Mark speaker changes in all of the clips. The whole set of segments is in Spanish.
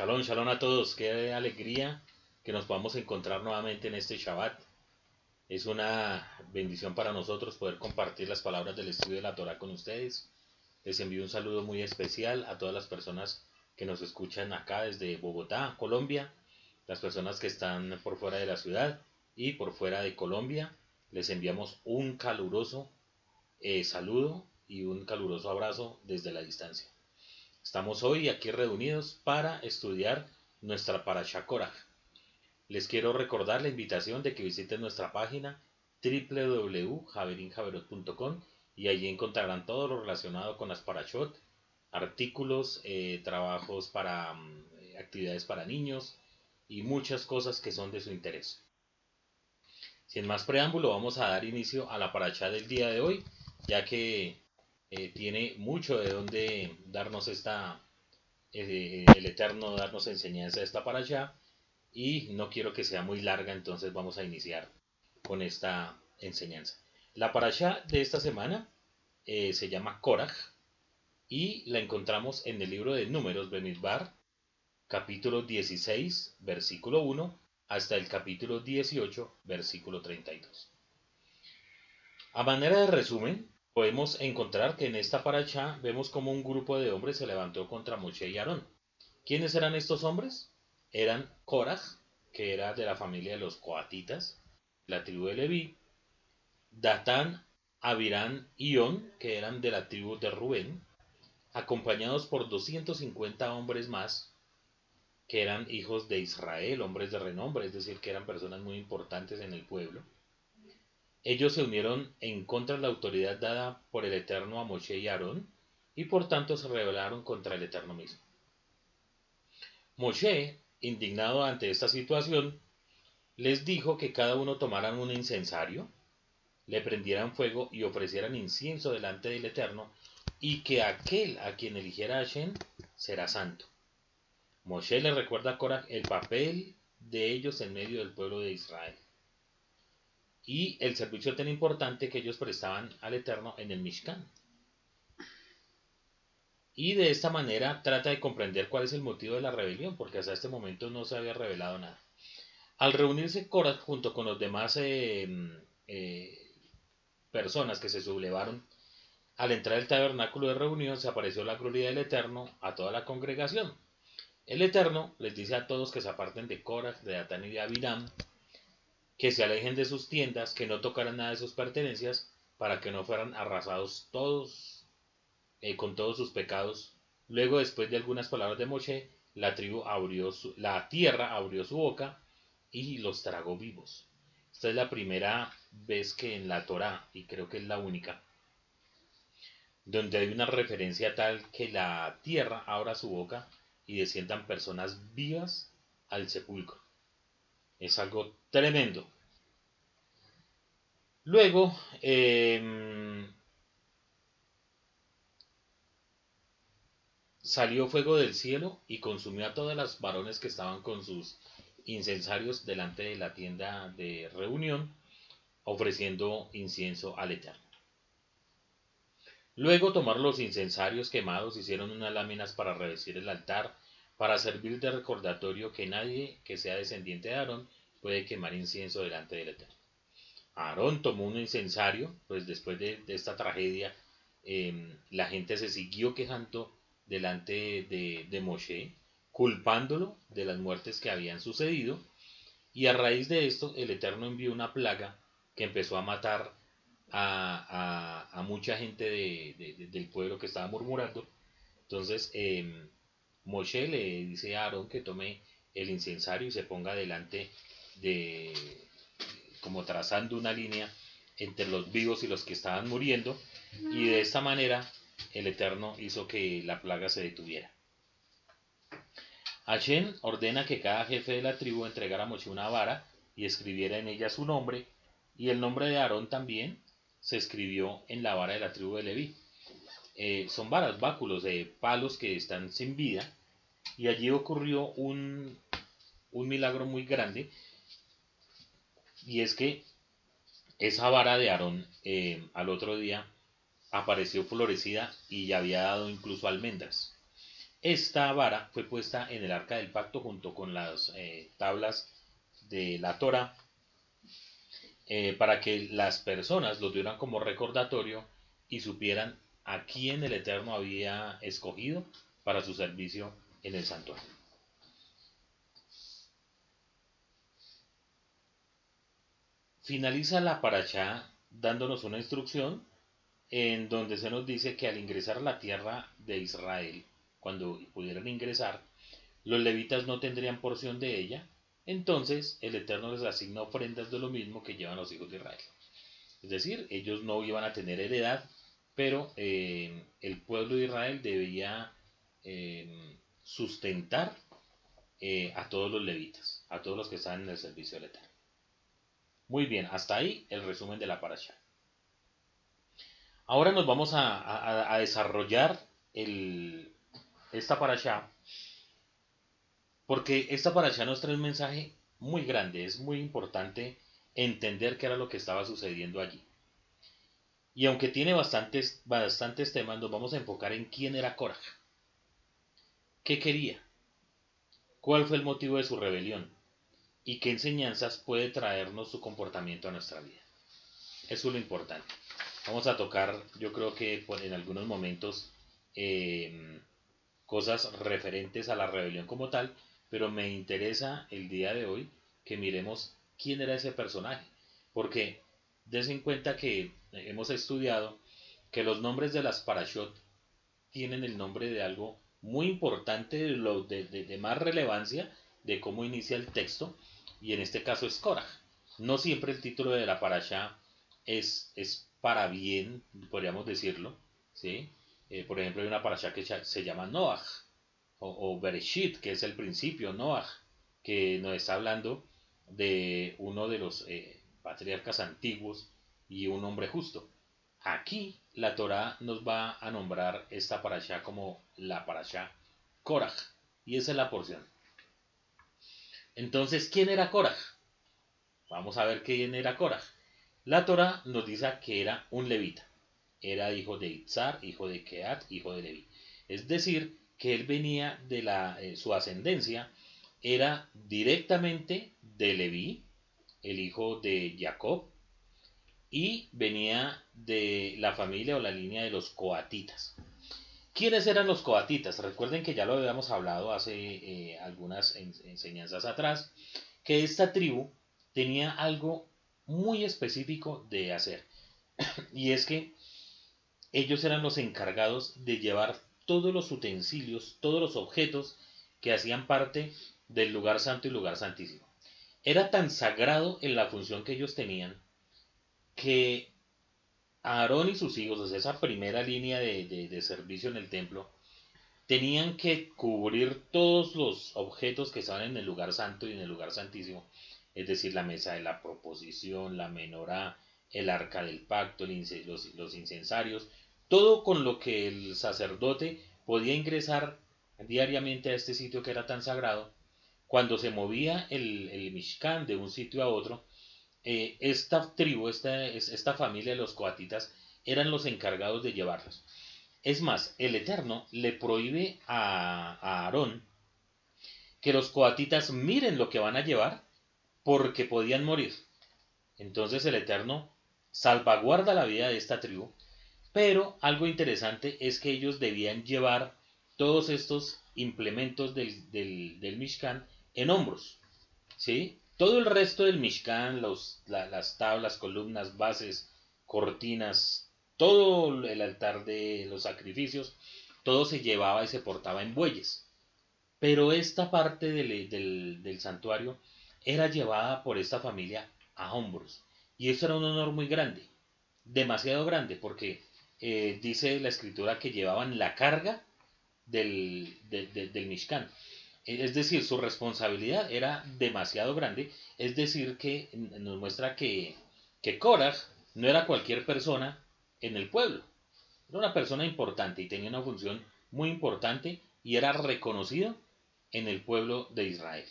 Speaker 1: Shalom, shalom a todos. Qué alegría que nos podamos encontrar nuevamente en este Shabbat. Es una bendición para nosotros poder compartir las palabras del estudio de la Torah con ustedes. Les envío un saludo muy especial a todas las personas que nos escuchan acá desde Bogotá, Colombia, las personas que están por fuera de la ciudad y por fuera de Colombia. Les enviamos un caluroso eh, saludo y un caluroso abrazo desde la distancia. Estamos hoy aquí reunidos para estudiar nuestra Parasha Korach. Les quiero recordar la invitación de que visiten nuestra página www.javerinjaverot.com y allí encontrarán todo lo relacionado con las Parashot, artículos, eh, trabajos para mm, actividades para niños y muchas cosas que son de su interés. Sin más preámbulo, vamos a dar inicio a la Parasha del día de hoy, ya que eh, tiene mucho de donde darnos esta, eh, el Eterno darnos enseñanza esta para allá y no quiero que sea muy larga, entonces vamos a iniciar con esta enseñanza. La parasha de esta semana eh, se llama Korach y la encontramos en el libro de Números Benidbar, capítulo 16, versículo 1, hasta el capítulo 18, versículo 32. A manera de resumen, podemos encontrar que en esta paracha vemos como un grupo de hombres se levantó contra Moshe y Aarón. ¿Quiénes eran estos hombres? Eran Korach, que era de la familia de los Coatitas, la tribu de Leví, Datán, Abirán y On, que eran de la tribu de Rubén, acompañados por 250 hombres más, que eran hijos de Israel, hombres de renombre, es decir, que eran personas muy importantes en el pueblo. Ellos se unieron en contra de la autoridad dada por el Eterno a Moshe y Aarón, y por tanto se rebelaron contra el Eterno mismo. Moshe, indignado ante esta situación, les dijo que cada uno tomaran un incensario, le prendieran fuego y ofrecieran incienso delante del Eterno, y que aquel a quien eligiera Hashem será santo. Moshe le recuerda a Korah el papel de ellos en medio del pueblo de Israel y el servicio tan importante que ellos prestaban al Eterno en el Mishkan. Y de esta manera trata de comprender cuál es el motivo de la rebelión, porque hasta este momento no se había revelado nada. Al reunirse Korah junto con los demás eh, eh, personas que se sublevaron, al entrar al tabernáculo de reunión se apareció la gloria del Eterno a toda la congregación. El Eterno les dice a todos que se aparten de Korah, de Atán y de Abiram, que se alejen de sus tiendas, que no tocaran nada de sus pertenencias, para que no fueran arrasados todos eh, con todos sus pecados. Luego, después de algunas palabras de Moshe, la la tierra abrió su boca y los tragó vivos. Esta es la primera vez que en la Torah, y creo que es la única, donde hay una referencia tal que la tierra abra su boca y desciendan personas vivas al sepulcro. Es algo tremendo. Luego, em, salió fuego del cielo y consumió a todas las varones que estaban con sus incensarios delante de la tienda de reunión, ofreciendo incienso al Eterno. Luego tomaron los incensarios quemados, hicieron unas láminas para revestir el altar para servir de recordatorio que nadie que sea descendiente de Aarón puede quemar incienso delante del Eterno. Aarón tomó un incensario, pues después de, esta tragedia, em, la gente se siguió quejando delante de, de Moshe, culpándolo de las muertes que habían sucedido, y a raíz de esto el Eterno envió una plaga que empezó a matar a, mucha gente del pueblo que estaba murmurando. Entonces, eh, Moshe le dice a Aarón que tome el incensario y se ponga delante de, como trazando una línea entre los vivos y los que estaban muriendo, y de esta manera el Eterno hizo que la plaga se detuviera. Hashem ordena que cada jefe de la tribu entregara a Moshe una vara y escribiera en ella su nombre, y el nombre de Aarón también se escribió en la vara de la tribu de Leví. Eh, son varas, báculos de palos que están sin vida. Y allí ocurrió un, milagro muy grande. Y es que esa vara de Aarón eh, al otro día apareció florecida y ya había dado incluso almendras. esta vara fue puesta en el arca del pacto junto con las eh, tablas de la Torah eh, para que las personas lo tuvieran como recordatorio y supieran a quién el Eterno había escogido para su servicio en el santuario. Finaliza la paracha dándonos una instrucción en donde se nos dice que al ingresar la tierra de Israel, cuando pudieran ingresar, los levitas no tendrían porción de ella, entonces el Eterno les asigna ofrendas de lo mismo que llevan los hijos de Israel. Es decir, ellos no iban a tener heredad, pero eh, el pueblo de Israel debía eh, sustentar eh, a todos los levitas, a todos los que están en el servicio Eterno. Muy bien, hasta ahí el resumen de la parasha. Ahora nos vamos a, desarrollar el, esta parasha, porque esta parasha nos trae un mensaje muy grande, es muy importante entender qué era lo que estaba sucediendo allí. Y aunque tiene bastantes, bastantes temas, nos vamos a enfocar en quién era Korah. ¿Qué quería? ¿Cuál fue el motivo de su rebelión? ¿Y qué enseñanzas puede traernos su comportamiento a nuestra vida? Eso es lo importante. Vamos a tocar, yo creo que en algunos momentos, em, cosas referentes a la rebelión como tal, pero me interesa el día de hoy que miremos quién era ese personaje. Porque des en cuenta que hemos estudiado que los nombres de las parashot tienen el nombre de algo muy importante, de, de, más relevancia de cómo inicia el texto, y en este caso es Korah. No siempre el título de la parasha es, es para bien, podríamos decirlo, ¿sí? Eh, por ejemplo, hay una parasha que se llama Noach, o, Bereshit, que es el principio, Noach, que nos está hablando de uno de los eh, patriarcas antiguos y un hombre justo. Aquí la Torah nos va a nombrar esta parasha como la parasha Korah. Y esa es la porción. Entonces, ¿quién era Korah? Vamos a ver quién era Korah. La Torah nos dice que era un levita. Era hijo de Itzar, hijo de Keat, hijo de Levi. Es decir, que él venía de la, eh, su ascendencia, era directamente de Levi, el hijo de Jacob, y venía de la familia o la línea de los coatitas. ¿Quiénes eran los coatitas? Recuerden que ya lo habíamos hablado hace eh, algunas enseñanzas atrás, que esta tribu tenía algo muy específico de hacer. y es que ellos eran los encargados de llevar todos los utensilios, todos los objetos que hacían parte del lugar santo y lugar santísimo. Era tan sagrado en la función que ellos tenían que Aarón y sus hijos, esa primera línea de, servicio en el templo, tenían que cubrir todos los objetos que estaban en el lugar santo y en el lugar santísimo, es decir, la mesa de la proposición, la menorá, el arca del pacto, los, los, incensarios, todo con lo que el sacerdote podía ingresar diariamente a este sitio que era tan sagrado. Cuando se movía el, el Mishkan de un sitio a otro, eh, esta tribu, esta, esta familia de los coatitas, eran los encargados de llevarlos. Es más, el Eterno le prohíbe a, Aarón que los coatitas miren lo que van a llevar porque podían morir. Entonces el Eterno salvaguarda la vida de esta tribu, pero algo interesante es que ellos debían llevar todos estos implementos del, del, del Mishkan en hombros. ¿sí? Todo el resto del Mishkan, las tablas, columnas, bases, cortinas, todo el altar de los sacrificios, todo se llevaba y se portaba en bueyes. Pero esta parte del, santuario era llevada por esta familia a hombros. Y eso era un honor muy grande, demasiado grande, porque eh, dice la escritura que llevaban la carga del, del. Es decir, su responsabilidad era demasiado grande. Es decir, que nos muestra que, que Korah no era cualquier persona en el pueblo. Era una persona importante y tenía una función muy importante y era reconocido en el pueblo de Israel.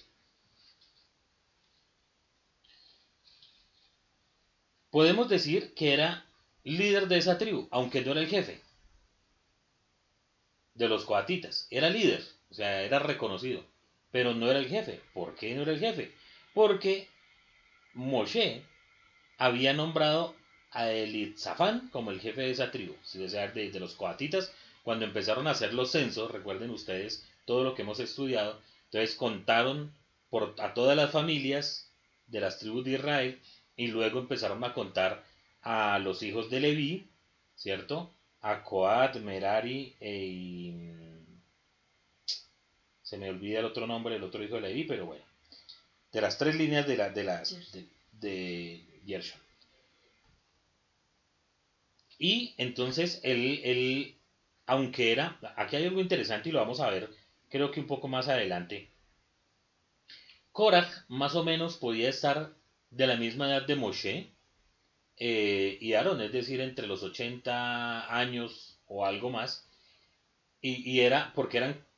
Speaker 1: Podemos decir que era líder de esa tribu, aunque no era el jefe. de los coatitas. Era líder, o sea, era reconocido, pero no era el jefe. ¿Por qué no era el jefe? Porque Moshe había nombrado a Elitzafán como el jefe de esa tribu, de, de los coatitas, cuando empezaron a hacer los censos, recuerden ustedes todo lo que hemos estudiado, entonces contaron por, a todas las familias de las tribus de Israel y luego empezaron a contar a los hijos de Leví, ¿cierto? A Coat, Merari e... Se me olvida el otro nombre, el otro hijo de Leví, pero bueno. De las tres líneas de, la, de las de, de Gershon. Y entonces él, él, aunque era, aquí hay algo interesante y lo vamos a ver, creo que un poco más adelante. Korach más o menos podía estar de la misma edad de Moshe eh, y Aarón, es decir, entre los 80 años o algo más, y, era porque eran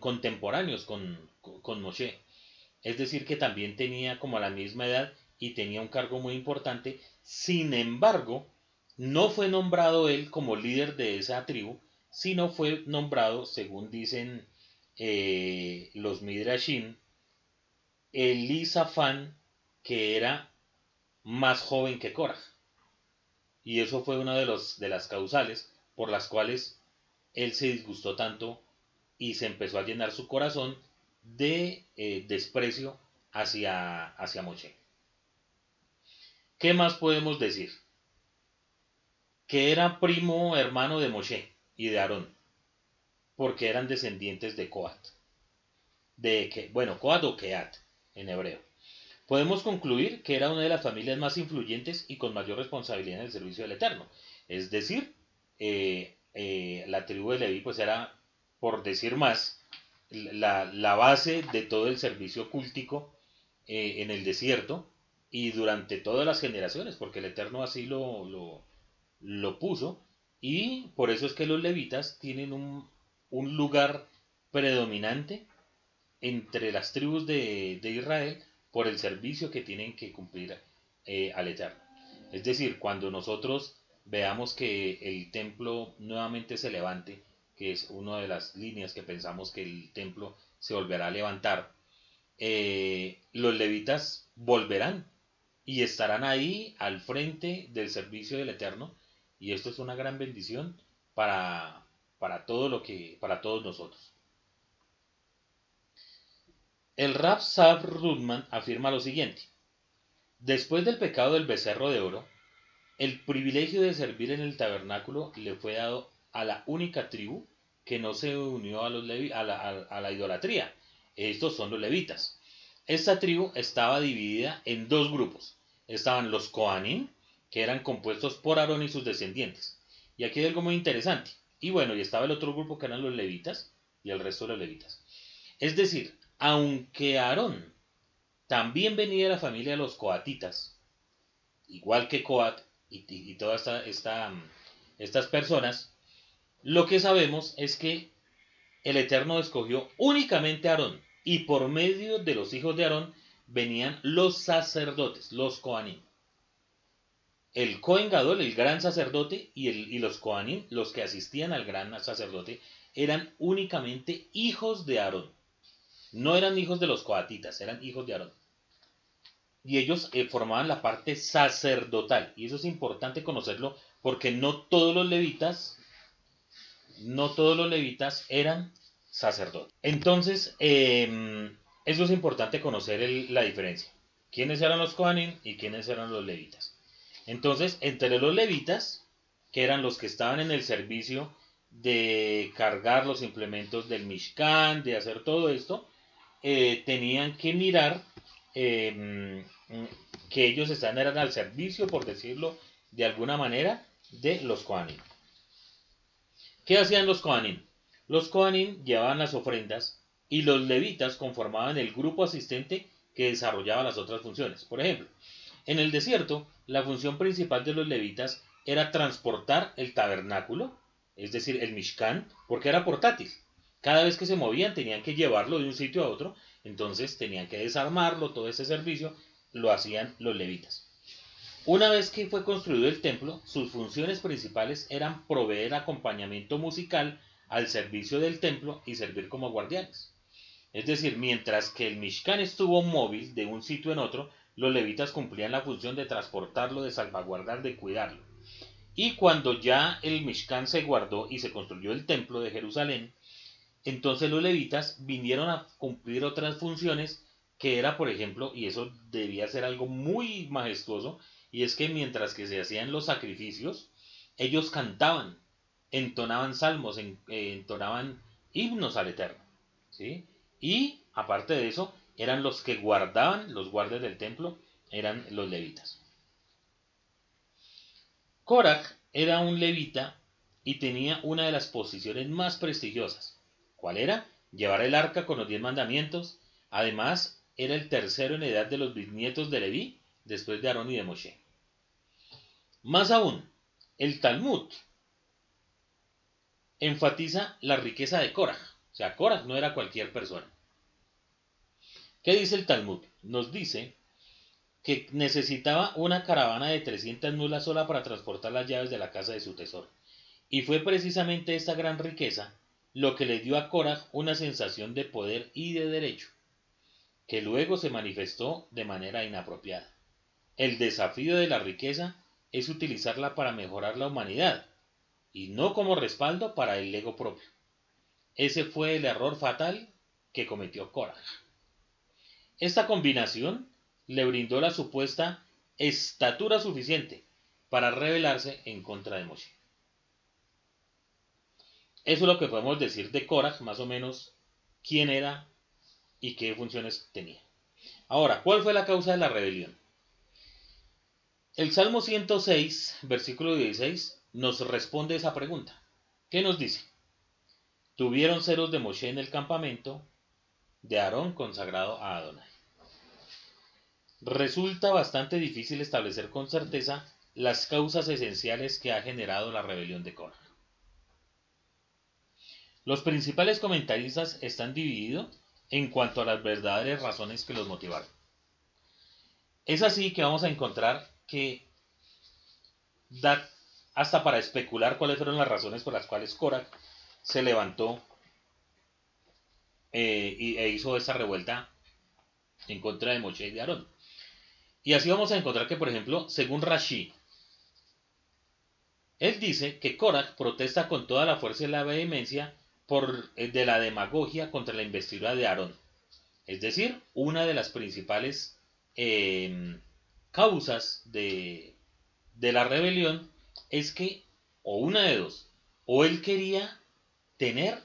Speaker 1: contemporáneos con, con Moshe. Es decir, que también tenía como la misma edad y tenía un cargo muy importante. Sin embargo, no fue nombrado él como líder de esa tribu, sino fue nombrado, según dicen eh, los Midrashim, Elisafán, que era más joven que Korah. Y eso fue una de, los, de las causales por las cuales él se disgustó tanto y se empezó a llenar su corazón de eh, desprecio hacia, hacia Moshe. ¿Qué más podemos decir? Que era primo hermano de Moshe y de Aarón, porque eran descendientes de Coat. De que, bueno, Coat o Keat en hebreo. Podemos concluir que era una de las familias más influyentes y con mayor responsabilidad en el servicio del Eterno. Es decir, eh, eh, la tribu de Leví pues era, por decir más, la, base de todo el servicio cultico eh, en el desierto y durante todas las generaciones, porque el Eterno así lo, lo, puso, y por eso es que los levitas tienen un, lugar predominante entre las tribus de, Israel por el servicio que tienen que cumplir eh, al Eterno. Es decir, cuando nosotros veamos que el templo nuevamente se levante, que es una de las líneas que pensamos que el templo se volverá a levantar, eh, los levitas volverán y estarán ahí al frente del servicio del Eterno y esto es una gran bendición para, para todo lo que para todos nosotros. El Rab Sab Rudman afirma lo siguiente: Después del pecado del becerro de oro, el privilegio de servir en el tabernáculo le fue dado a la única tribu que no se unió a, la, idolatría. Estos son los levitas. Esta tribu estaba dividida en dos grupos. Estaban los Koanim, que eran compuestos por Aarón y sus descendientes. Y aquí hay algo muy interesante. Y bueno, y estaba el otro grupo que eran los levitas y el resto de los levitas. Es decir, aunque Aarón también venía de la familia de los coatitas, igual que Coat y, todas esta, estas personas, lo que sabemos es que el Eterno escogió únicamente a Aarón y por medio de los hijos de Aarón venían los sacerdotes, los Koanim. El Kohen Gadol, el gran sacerdote, y, los Koanim, los que asistían al gran sacerdote, eran únicamente hijos de Aarón. No eran hijos de los coatitas, eran hijos de Aarón. Y ellos eh, formaban la parte sacerdotal. Y eso es importante conocerlo porque no todos los levitas, no todos los levitas eran sacerdote. Entonces, em, eso es importante conocer la diferencia. ¿Quiénes eran los Kohanim y quiénes eran los levitas? Entonces, entre los levitas, que eran los que estaban en el servicio de cargar los implementos del Mishkan, de hacer todo esto, eh, tenían que mirar em, que ellos estaban eran al servicio, por decirlo de alguna manera, de los Kohanim. ¿Qué hacían los Kohanim? Los Kohanim llevaban las ofrendas y los levitas conformaban el grupo asistente que desarrollaba las otras funciones. Por ejemplo, en el desierto, la función principal de los levitas era transportar el tabernáculo, es decir, el Mishkan, porque era portátil. Cada vez que se movían tenían que llevarlo de un sitio a otro, entonces tenían que desarmarlo, todo ese servicio lo hacían los levitas. Una vez que fue construido el templo, sus funciones principales eran proveer acompañamiento musical al servicio del templo y servir como guardianes. Es decir, mientras que el Mishkan estuvo móvil de un sitio en otro, los levitas cumplían la función de transportarlo, de salvaguardar, de cuidarlo. Y cuando ya el Mishkan se guardó y se construyó el templo de Jerusalén, entonces los levitas vinieron a cumplir otras funciones que era, por ejemplo, y eso debía ser algo muy majestuoso, y es que mientras que se hacían los sacrificios, ellos cantaban, entonaban salmos, eh, entonaban himnos al Eterno. ¿sí? Y aparte de eso, eran los que guardaban, los guardias del templo, eran los levitas. Korach era un levita y tenía una de las posiciones más prestigiosas. ¿Cuál era? Llevar el arca con los diez mandamientos. Además, era el tercero en edad de los bisnietos de Leví, después de Aarón y de Moshe. Más aún, el Talmud enfatiza la riqueza de Korah. O sea, Korah no era cualquier persona. ¿Qué dice el Talmud? Nos dice que necesitaba una caravana de 300 mulas sola para transportar las llaves de la casa de su tesoro. Y fue precisamente esta gran riqueza lo que le dio a Korah una sensación de poder y de derecho, que luego se manifestó de manera inapropiada. El desafío de la riqueza es utilizarla para mejorar la humanidad y no como respaldo para el ego propio. Ese fue el error fatal que cometió Korah. Esta combinación le brindó la supuesta estatura suficiente para rebelarse en contra de Moshe. Eso es lo que podemos decir de Korah, más o menos quién era y qué funciones tenía. Ahora, ¿cuál fue la causa de la rebelión? El Salmo 106, versículo 16, nos responde esa pregunta. ¿Qué nos dice? Tuvieron ceros de Moshe en el campamento de Aarón consagrado a Adonai. Resulta bastante difícil establecer con certeza las causas esenciales que ha generado la rebelión de Korah. Los principales comentaristas están divididos en cuanto a las verdaderas razones que los motivaron. Es así que vamos a encontrar que da hasta para especular cuáles fueron las razones por las cuales Korak se levantó eh, e hizo esa revuelta en contra de Moshe y de Aarón. Y así vamos a encontrar que, por ejemplo, según Rashi, él dice que Korak protesta con toda la fuerza y la vehemencia por, eh, de la demagogia contra la investidura de Aarón. Es decir, una de las principales eh, causas de, de la rebelión es que, o una de dos, o él quería tener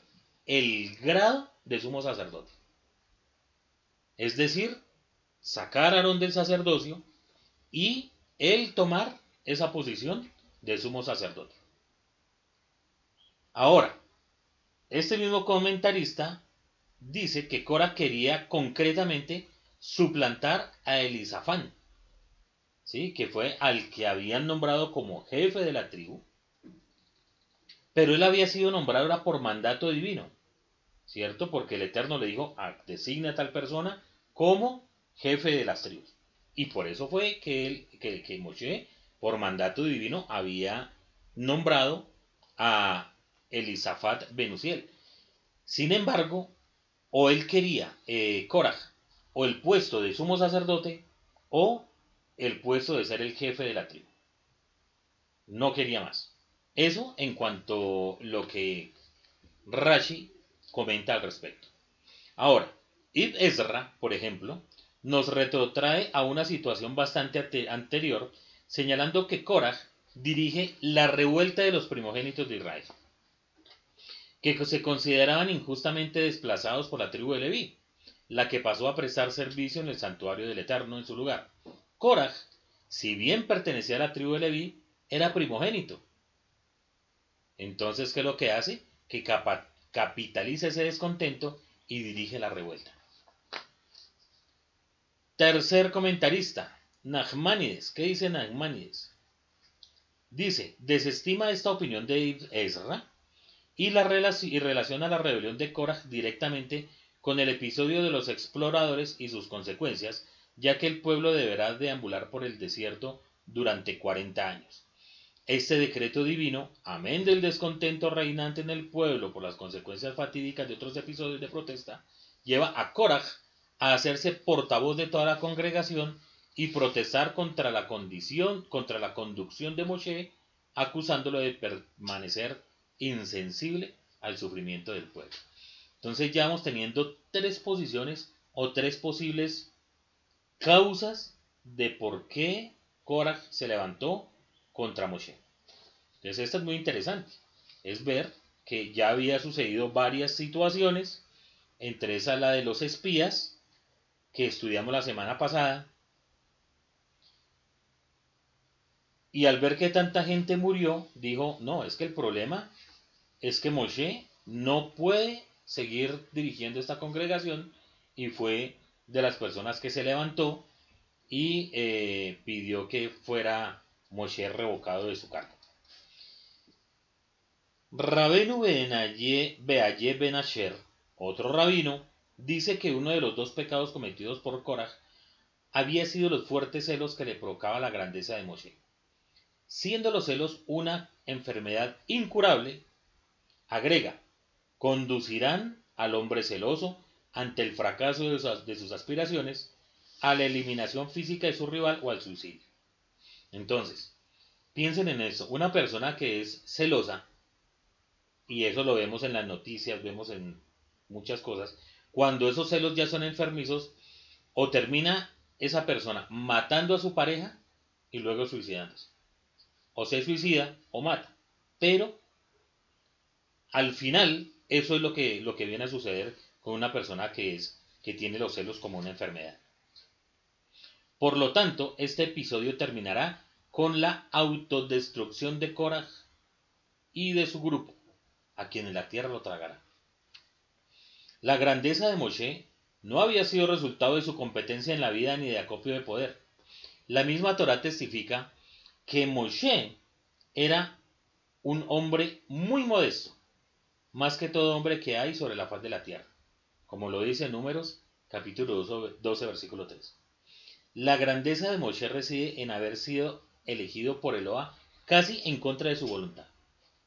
Speaker 1: el grado de sumo sacerdote. Es decir, sacar a Aarón del sacerdocio y él tomar esa posición de sumo sacerdote. Ahora, este mismo comentarista dice que Cora quería concretamente suplantar a Elisafán, ¿sí? que fue al que habían nombrado como jefe de la tribu, pero él había sido nombrado ahora por mandato divino, ¿cierto? Porque el Eterno le dijo, ah, designa a tal persona como jefe de las tribus. Y por eso fue que, él, que, que Moshe, por mandato divino, había nombrado a Elisafat Benusiel. Sin embargo, o él quería eh, o el puesto de sumo sacerdote, o el puesto de ser el jefe de la tribu. No quería más. Eso en cuanto lo que Rashi comenta al respecto. Ahora, Ibn Ezra, por ejemplo, nos retrotrae a una situación bastante anterior, señalando que Korah dirige la revuelta de los primogénitos de Israel, que se consideraban injustamente desplazados por la tribu de Leví, la que pasó a prestar servicio en el santuario del Eterno en su lugar. Korah, si bien pertenecía a la tribu de Leví, era primogénito. Entonces, ¿qué es lo que hace? Que capitaliza ese descontento y dirige la revuelta. Tercer comentarista, Nachmanides. ¿Qué dice Nachmanides? Dice, desestima esta opinión de Ezra y, la y relaciona la rebelión de Korah directamente con el episodio de los exploradores y sus consecuencias ya que el pueblo deberá deambular por el desierto durante 40 años. Este decreto divino, amén del descontento reinante en el pueblo por las consecuencias fatídicas de otros episodios de protesta, lleva a Korah a hacerse portavoz de toda la congregación y protestar contra la condición, contra la conducción de Moshe, acusándolo de permanecer insensible al sufrimiento del pueblo. Entonces ya vamos teniendo tres posiciones o tres posibles causas de por qué Korah se levantó contra Moshe. Entonces esta es muy interesante. Es ver que ya había sucedido varias situaciones, entre esas la de los espías, que estudiamos la semana pasada, y al ver que tanta gente murió, dijo, no, es que el problema es que Moshe no puede seguir dirigiendo esta congregación y fue de las personas que se levantó y eh, pidió que fuera Moshe revocado de su cargo. Rabenu Beaye Ben Asher, otro rabino, dice que uno de los dos pecados cometidos por Korah había sido los fuertes celos que le provocaba la grandeza de Moshe. Siendo los celos una enfermedad incurable, agrega, conducirán al hombre celoso ante el fracaso de sus, aspiraciones a la eliminación física de su rival o al suicidio. Entonces, piensen en eso. Una persona que es celosa, y eso lo vemos en las noticias, vemos en muchas cosas, cuando esos celos ya son enfermizos, o termina esa persona matando a su pareja y luego suicidándose. O se suicida o mata. Pero al final, eso es lo que, lo que viene a suceder con una persona que, es, que tiene los celos como una enfermedad. Por lo tanto, este episodio terminará con la autodestrucción de Korah y de su grupo, a quienes la tierra lo tragará. La grandeza de Moshe no había sido resultado de su competencia en la vida ni de acopio de poder. La misma Torah testifica que Moshe era un hombre muy modesto, más que todo hombre que hay sobre la faz de la tierra, como lo dice en Números capítulo 12, versículo 3. La grandeza de Moshe reside en haber sido elegido por Eloa casi en contra de su voluntad.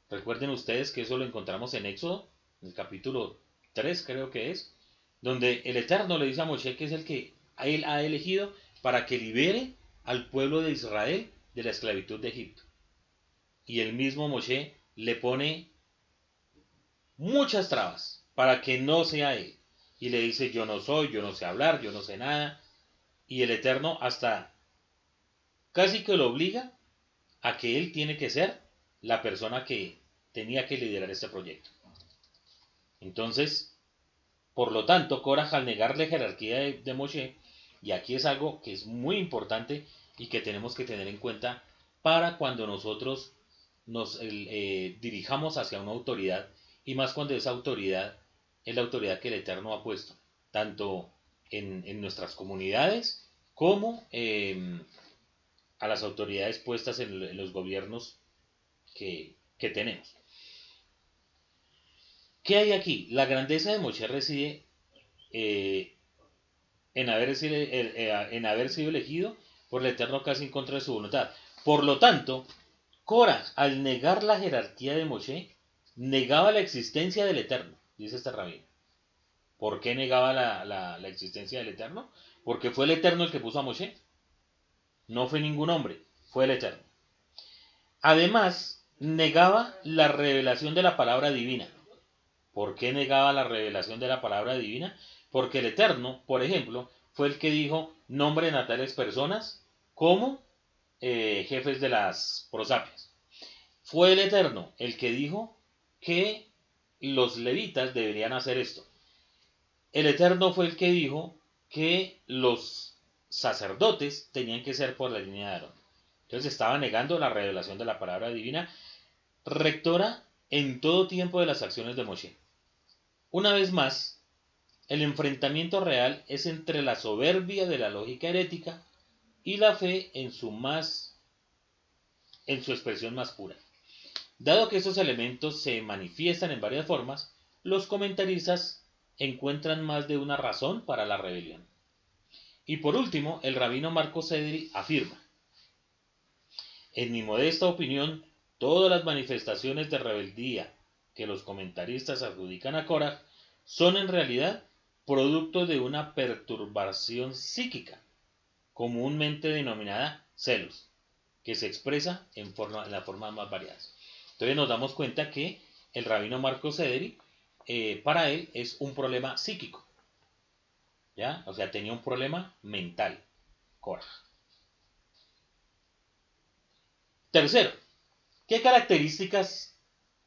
Speaker 1: Recuerden ustedes que eso lo encontramos en Éxodo, en el capítulo 3 creo que es, donde el Eterno le dice a Moshe que es el que él ha elegido para que libere al pueblo de Israel de la esclavitud de Egipto. Y el mismo Moshe le pone muchas trabas para que no sea él. Y le dice, yo no soy, yo no sé hablar, yo no sé nada. Y el Eterno hasta casi que lo obliga a que él tiene que ser la persona que tenía que liderar este proyecto. Entonces, por lo tanto, Korah al negar la jerarquía de, Moshe, y aquí es algo que es muy importante y que tenemos que tener en cuenta para cuando nosotros nos eh, dirijamos hacia una autoridad y más cuando esa autoridad es la autoridad que el Eterno ha puesto, tanto en, nuestras comunidades como em, a las autoridades puestas en, los gobiernos que, tenemos. ¿Qué hay aquí? La grandeza de Moshe reside eh, en, haber sido, eh, en haber sido elegido por el Eterno casi en contra de su voluntad. Por lo tanto, Korah, al negar la jerarquía de Moshe, negaba la existencia del Eterno, dice este rabino. ¿Por qué negaba la, existencia del Eterno? Porque fue el Eterno el que puso a Moshe. No fue ningún hombre, fue el Eterno. Además, negaba la revelación de la palabra divina. ¿Por qué negaba la revelación de la palabra divina? Porque el Eterno, por ejemplo, fue el que dijo, nombren a tales personas como eh, jefes de las prosapias. Fue el Eterno el que dijo que los levitas deberían hacer esto. El Eterno fue el que dijo que los sacerdotes tenían que ser por la línea de Aarón. Entonces estaba negando la revelación de la palabra divina, rectora en todo tiempo de las acciones de Moshe. Una vez más, el enfrentamiento real es entre la soberbia de la lógica herética y la fe en su más en su expresión más pura. Dado que estos elementos se manifiestan en varias formas, los comentaristas encuentran más de una razón para la rebelión. Y por último, el rabino Marco Cedri afirma, en mi modesta opinión, todas las manifestaciones de rebeldía que los comentaristas adjudican a Korah son en realidad producto de una perturbación psíquica, comúnmente denominada celos, que se expresa en, forma, en las formas más variadas. Entonces nos damos cuenta que el rabino Marcos Sederi, eh, para él es un problema psíquico. ¿Ya? O sea, tenía un problema mental. Korah. Tercero, ¿qué características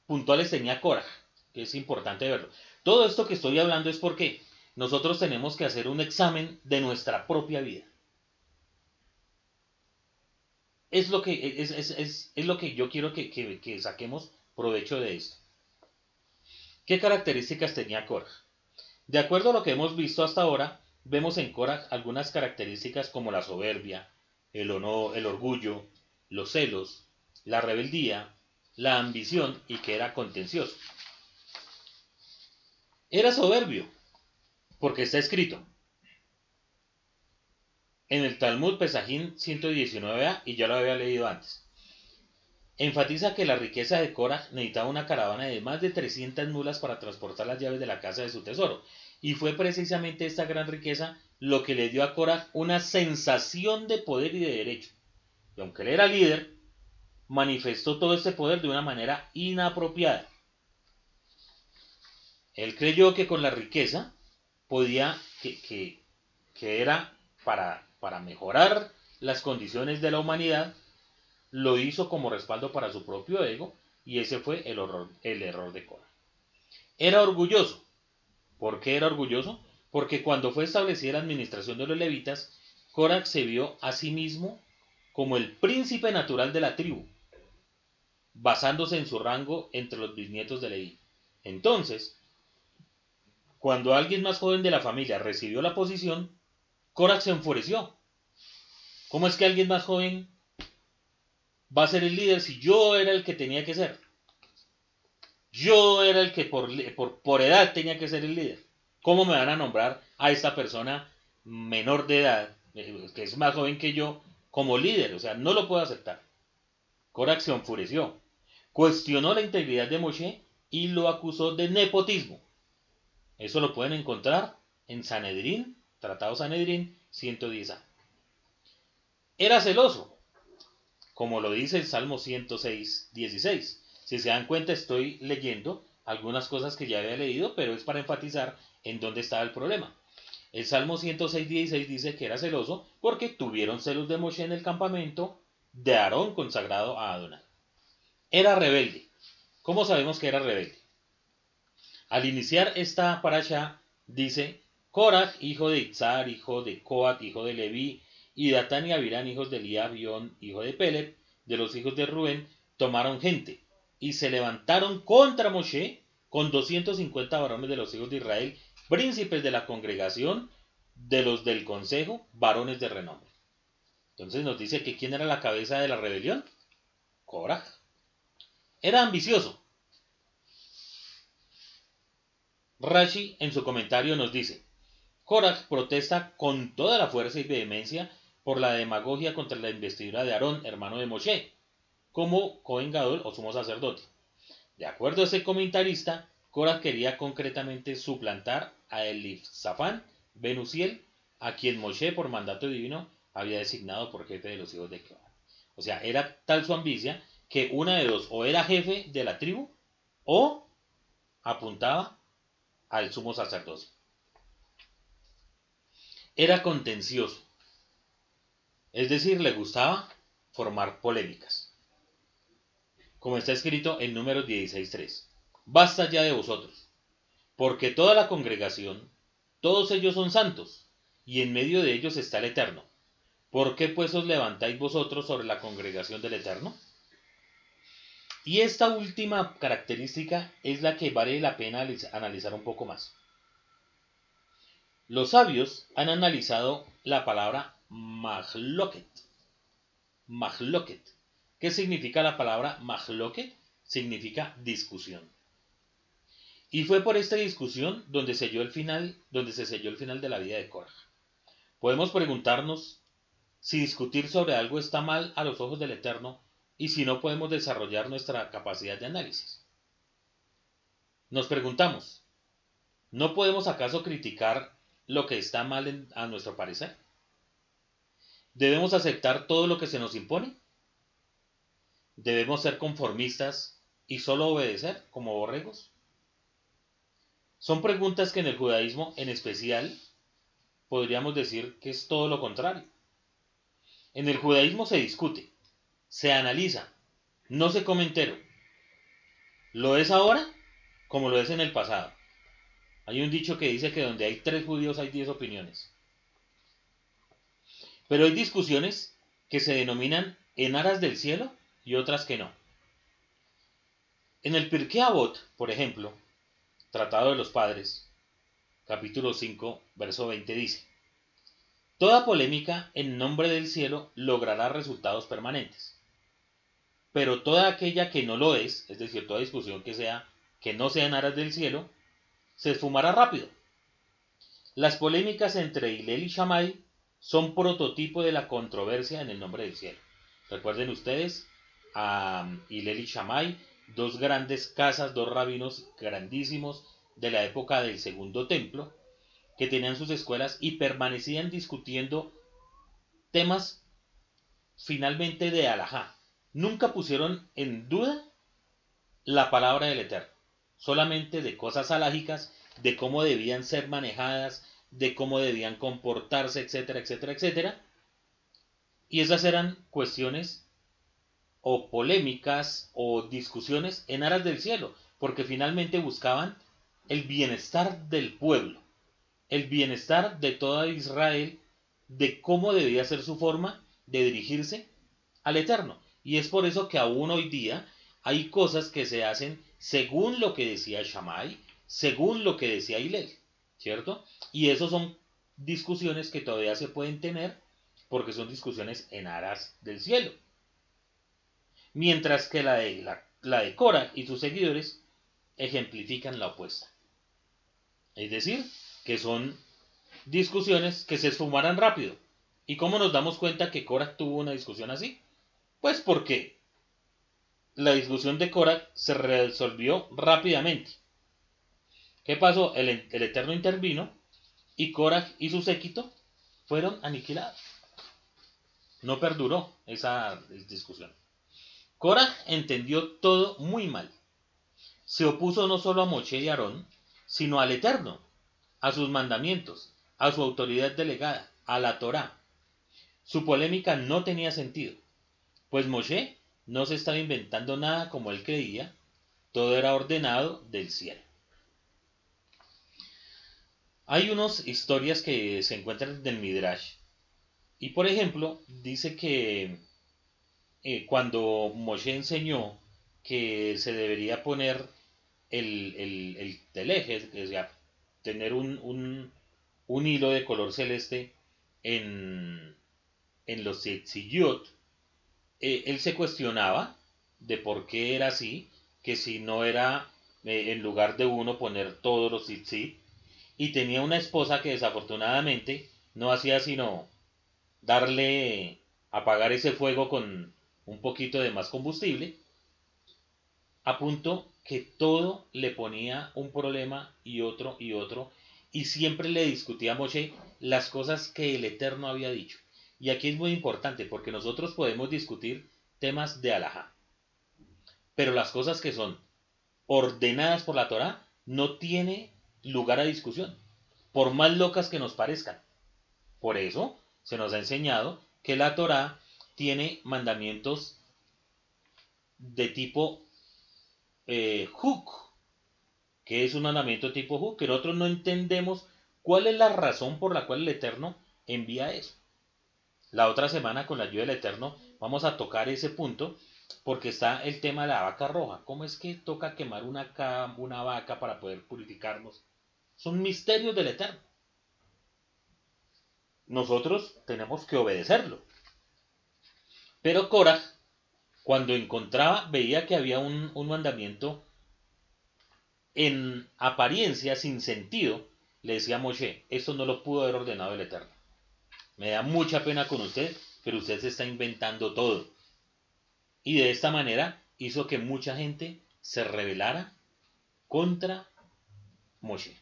Speaker 1: puntuales tenía Korah? Que es importante verlo. Todo esto que estoy hablando es porque nosotros tenemos que hacer un examen de nuestra propia vida. Es lo que, es, lo que yo quiero que, que saquemos provecho de esto. ¿Qué características tenía Korah? De acuerdo a lo que hemos visto hasta ahora, vemos en Korah algunas características como la soberbia, el el orgullo, los celos, la rebeldía, la ambición y que era contencioso. Era soberbio, porque está escrito en el Talmud Pesajín 119a y ya lo había leído antes. Enfatiza que la riqueza de Korah necesitaba una caravana de más de 300 mulas para transportar las llaves de la casa de su tesoro. Y fue precisamente esta gran riqueza lo que le dio a Korah una sensación de poder y de derecho. Y aunque él era líder, manifestó todo este poder de una manera inapropiada. Él creyó que con la riqueza podía, que, que, era para, para mejorar las condiciones de la humanidad, lo hizo como respaldo para su propio ego y ese fue el, horror, el error de Cora. Era orgulloso. ¿Por qué era orgulloso? Porque cuando fue establecida la administración de los levitas, Cora se vio a sí mismo como el príncipe natural de la tribu, basándose en su rango entre los bisnietos de Leví. Entonces, cuando alguien más joven de la familia recibió la posición, Korak se enfureció. ¿Cómo es que alguien más joven va a ser el líder si yo era el que tenía que ser? Yo era el que por, por, edad tenía que ser el líder. ¿Cómo me van a nombrar a esta persona menor de edad, eh, que es más joven que yo, como líder? O sea, no lo puedo aceptar. Korak se enfureció, cuestionó la integridad de Moshe y lo acusó de nepotismo. Eso lo pueden encontrar en Sanedrín, Tratado Sanedrín 110a. Era celoso, como lo dice el Salmo 106, 16. Si se dan cuenta, estoy leyendo algunas cosas que ya había leído, pero es para enfatizar en dónde estaba el problema. El Salmo 106, 16 dice que era celoso porque tuvieron celos de Moshe en el campamento de Aarón consagrado a Adonai. Era rebelde. ¿Cómo sabemos que era rebelde? Al iniciar esta parasha, dice, Korach, hijo de Itzar, hijo de Coat, hijo de Leví, y Datán y Abirán, hijos de Liabión, hijo de Peleb, de los hijos de Rubén, tomaron gente, y se levantaron contra Moshe con 250 varones de los hijos de Israel, príncipes de la congregación, de los del consejo, varones de renombre. Entonces nos dice que quién era la cabeza de la rebelión? Korach. Era ambicioso, Rashi en su comentario nos dice, Korach protesta con toda la fuerza y vehemencia por la demagogia contra la investidura de Aarón, hermano de Moshe, como Cohen Gadol o sumo sacerdote. De acuerdo a ese comentarista, Korach quería concretamente suplantar a Elifzafán Ben Uziel, a quien Moshe por mandato divino había designado por jefe de los hijos de Korah. O sea, era tal su ambicia que una de dos, o era jefe de la tribu, o apuntaba al sumo sacerdocio. Era contencioso, es decir, le gustaba formar polémicas. Como está escrito en número 16.3. Basta ya de vosotros, porque toda la congregación, todos ellos son santos, y en medio de ellos está el Eterno. ¿Por qué pues os levantáis vosotros sobre la congregación del Eterno? Y esta última característica es la que vale la pena analizar un poco más. Los sabios han analizado la palabra mahloket. Mahloket. ¿Qué significa la palabra mahloket? Significa discusión. Y fue por esta discusión donde, el final, donde se selló el final de la vida de Korah. Podemos preguntarnos si discutir sobre algo está mal a los ojos del Eterno y si no podemos desarrollar nuestra capacidad de análisis. Nos preguntamos, ¿no podemos acaso criticar lo que está mal a nuestro parecer? ¿Debemos aceptar todo lo que se nos impone? ¿Debemos ser conformistas y solo obedecer como borregos? Son preguntas que en el judaísmo en especial podríamos decir que es todo lo contrario. En el judaísmo se discute, se analiza, no se come entero. ¿Lo es ahora como lo es en el pasado? Hay un dicho que dice que donde hay tres judíos hay diez opiniones. Pero hay discusiones que se denominan en aras del cielo y otras que no. En el Pirkei Avot, por ejemplo, Tratado de los Padres, capítulo 5, verso 20 dice: Toda polémica en nombre del cielo logrará resultados permanentes. Pero toda aquella que no lo es, es decir, toda discusión que sea que no sea en aras del cielo, se esfumará rápido. Las polémicas entre Hillel y Shammai son prototipo de la controversia en el nombre del cielo. Recuerden ustedes a Hillel y Shammai, dos grandes casas, dos rabinos grandísimos de la época del segundo templo, que tenían sus escuelas y permanecían discutiendo temas finalmente de alajá. Nunca pusieron en duda la palabra del Eterno, solamente de cosas alágicas, de cómo debían ser manejadas, de cómo debían comportarse, etcétera, etcétera, etcétera. Y esas eran cuestiones o polémicas o discusiones en aras del cielo, porque finalmente buscaban el bienestar del pueblo, el bienestar de toda Israel, de cómo debía ser su forma de dirigirse al Eterno. Y es por eso que aún hoy día hay cosas que se hacen según lo que decía Shammai, según lo que decía Hillel. ¿cierto? Y eso son discusiones que todavía se pueden tener porque son discusiones en aras del cielo. Mientras que la de, la, de Cora y sus seguidores ejemplifican la opuesta. Es decir, que son discusiones que se esfumarán rápido. ¿Y cómo nos damos cuenta que Cora tuvo una discusión así? Pues porque la discusión de Cora se resolvió rápidamente. ¿Qué pasó? El, Eterno intervino y Korah y su séquito fueron aniquilados. No perduró esa discusión. Korah entendió todo muy mal. Se opuso no solo a Moche y Aarón, sino al Eterno, a sus mandamientos, a su autoridad delegada, a la Torá. Su polémica no tenía sentido, pues Moshe no se estaba inventando nada como él creía, todo era ordenado del cielo. Hay unas historias que se encuentran en Midrash. Y por ejemplo, dice que eh, cuando Moshe enseñó que se debería poner el, el, el teleje, es decir, tener un, hilo de color celeste en, en los tzitziyot, eh, él se cuestionaba de por qué era así, que si no era eh, en lugar de uno poner todos los tzitzit, y tenía una esposa que desafortunadamente no hacía sino darle apagar ese fuego con un poquito de más combustible, a punto que todo le ponía un problema y otro y otro, y siempre le discutía a las cosas que el Eterno había dicho. Y aquí es muy importante porque nosotros podemos discutir temas de alajá, pero las cosas que son ordenadas por la Torah no tiene lugar a discusión, por más locas que nos parezcan. Por eso se nos ha enseñado que la Torah tiene mandamientos de tipo eh, hook, que es un mandamiento tipo hook, que nosotros no entendemos cuál es la razón por la cual el Eterno envía eso. La otra semana, con la ayuda del Eterno, vamos a tocar ese punto porque está el tema de la vaca roja. ¿Cómo es que toca quemar una, vaca para poder purificarnos? Son misterios del Eterno. Nosotros tenemos que obedecerlo. Pero Korah, cuando encontraba, veía que había un, mandamiento en apariencia sin sentido, le decía a Moshe, esto no lo pudo haber ordenado el Eterno. Me da mucha pena con usted, pero usted se está inventando todo. y de esta manera hizo que mucha gente se rebelara contra Moshe.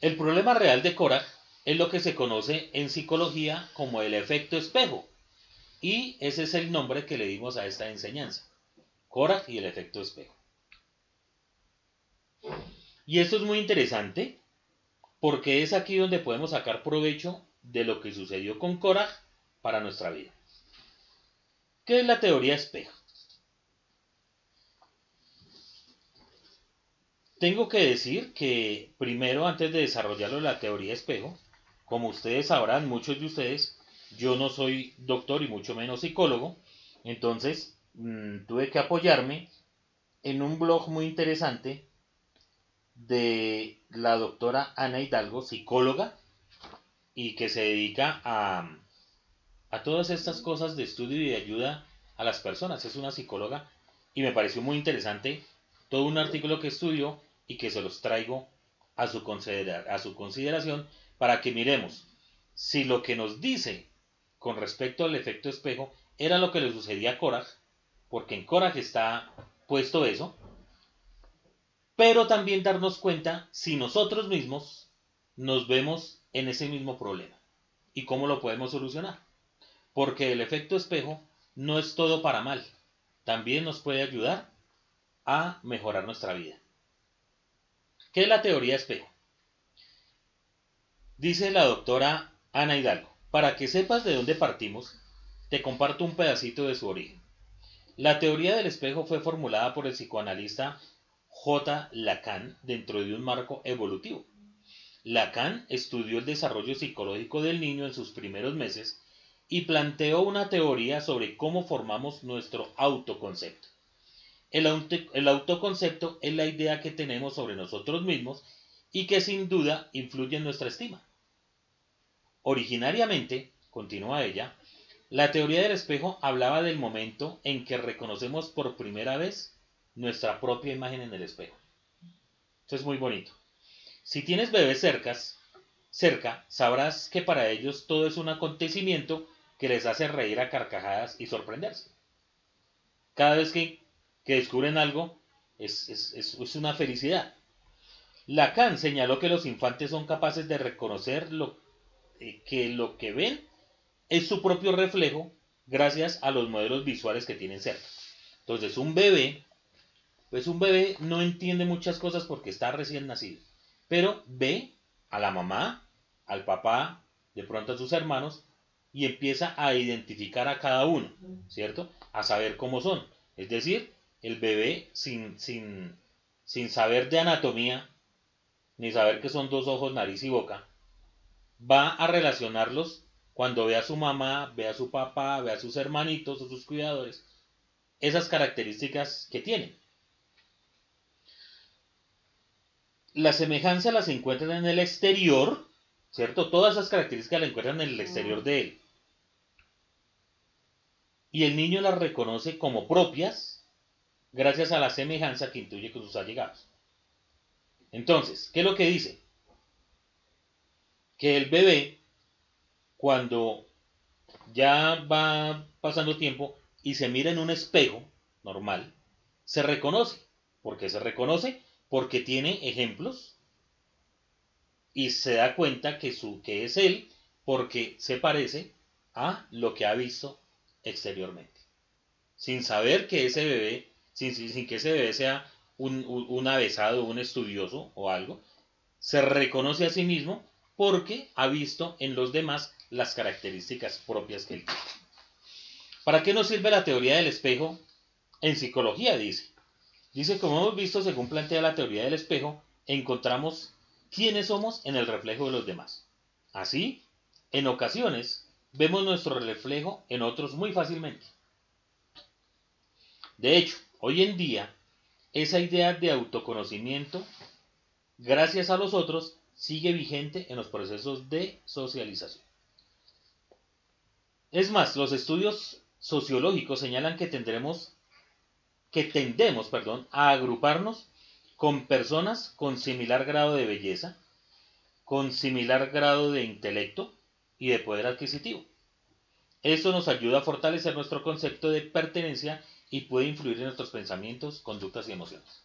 Speaker 1: El problema real de Korah es lo que se conoce en psicología como el efecto espejo. Y ese es el nombre que le dimos a esta enseñanza. Korah y el efecto espejo. Y esto es muy interesante porque es aquí donde podemos sacar provecho de lo que sucedió con Korah para nuestra vida. ¿Qué es la teoría espejo? Tengo que decir que primero, antes de desarrollarlo la teoría espejo, como ustedes sabrán, muchos de ustedes, yo no soy doctor y mucho menos psicólogo, entonces mm, tuve que apoyarme en un blog muy interesante de la doctora Ana Hidalgo, psicóloga, y que se dedica a, a todas estas cosas de estudio y de ayuda a las personas. Es una psicóloga y me pareció muy interesante todo un artículo que estudió y que se los traigo a su, a su consideración para que miremos si lo que nos dice con respecto al efecto espejo era lo que le sucedía a Korah, porque en Korah está puesto eso, pero también darnos cuenta si nosotros mismos nos vemos en ese mismo problema y cómo lo podemos solucionar. Porque el efecto espejo no es todo para mal, también nos puede ayudar a mejorar nuestra vida. ¿Qué es la teoría espejo? Dice la doctora Ana Hidalgo, para que sepas de dónde partimos, te comparto un pedacito de su origen. La teoría del espejo fue formulada por el psicoanalista J. Lacan dentro de un marco evolutivo. Lacan estudió el desarrollo psicológico del niño en sus primeros meses y planteó una teoría sobre cómo formamos nuestro autoconcepto. El, autoconcepto es la idea que tenemos sobre nosotros mismos y que sin duda influye en nuestra estima. Originariamente, continúa ella, la teoría del espejo hablaba del momento en que reconocemos por primera vez nuestra propia imagen en el espejo. Esto es muy bonito. Si tienes bebés cercas, cerca, sabrás que para ellos todo es un acontecimiento que les hace reír a carcajadas y sorprenderse. Cada vez que que descubren algo es, una felicidad. Lacan señaló que los infantes son capaces de reconocer lo, eh, que lo que ven es su propio reflejo gracias a los modelos visuales que tienen cerca. Entonces, un bebé, pues un bebé no entiende muchas cosas porque está recién nacido, pero ve a la mamá, al papá, de pronto a sus hermanos, y empieza a identificar a cada uno, ¿cierto? A saber cómo son. Es decir, el bebé sin, sin, sin saber de anatomía, ni saber que son dos ojos, nariz y boca, va a relacionarlos cuando ve a su mamá, ve a su papá, ve a sus hermanitos o sus cuidadores, esas características que tienen. La semejanza las encuentran en el exterior, ¿cierto? Todas esas características las encuentran en el exterior de él. Y el niño las reconoce como propias gracias a la semejanza que intuye con sus allegados. Entonces, ¿qué es lo que dice? Que el bebé, cuando ya va pasando tiempo y se mira en un espejo normal, se reconoce. ¿Por qué se reconoce? Porque tiene ejemplos y se da cuenta que, su, que es él porque se parece a lo que ha visto exteriormente. Sin saber que ese bebé sin, que ese bebé sea un, un, avesado, un estudioso o algo, se reconoce a sí mismo porque ha visto en los demás las características propias que él tiene. ¿Para qué nos sirve la teoría del espejo? En psicología dice. Dice, como hemos visto, según plantea la teoría del espejo, encontramos quiénes somos en el reflejo de los demás. Así, en ocasiones, vemos nuestro reflejo en otros muy fácilmente. De hecho, Hoy en día, esa idea de autoconocimiento, gracias a los otros, sigue vigente en los procesos de socialización. Es más, los estudios sociológicos señalan que tendremos que tendemos, perdón, a agruparnos con personas con similar grado de belleza, con similar grado de intelecto y de poder adquisitivo. Eso nos ayuda a fortalecer nuestro concepto de pertenencia y puede influir en nuestros pensamientos, conductas y emociones.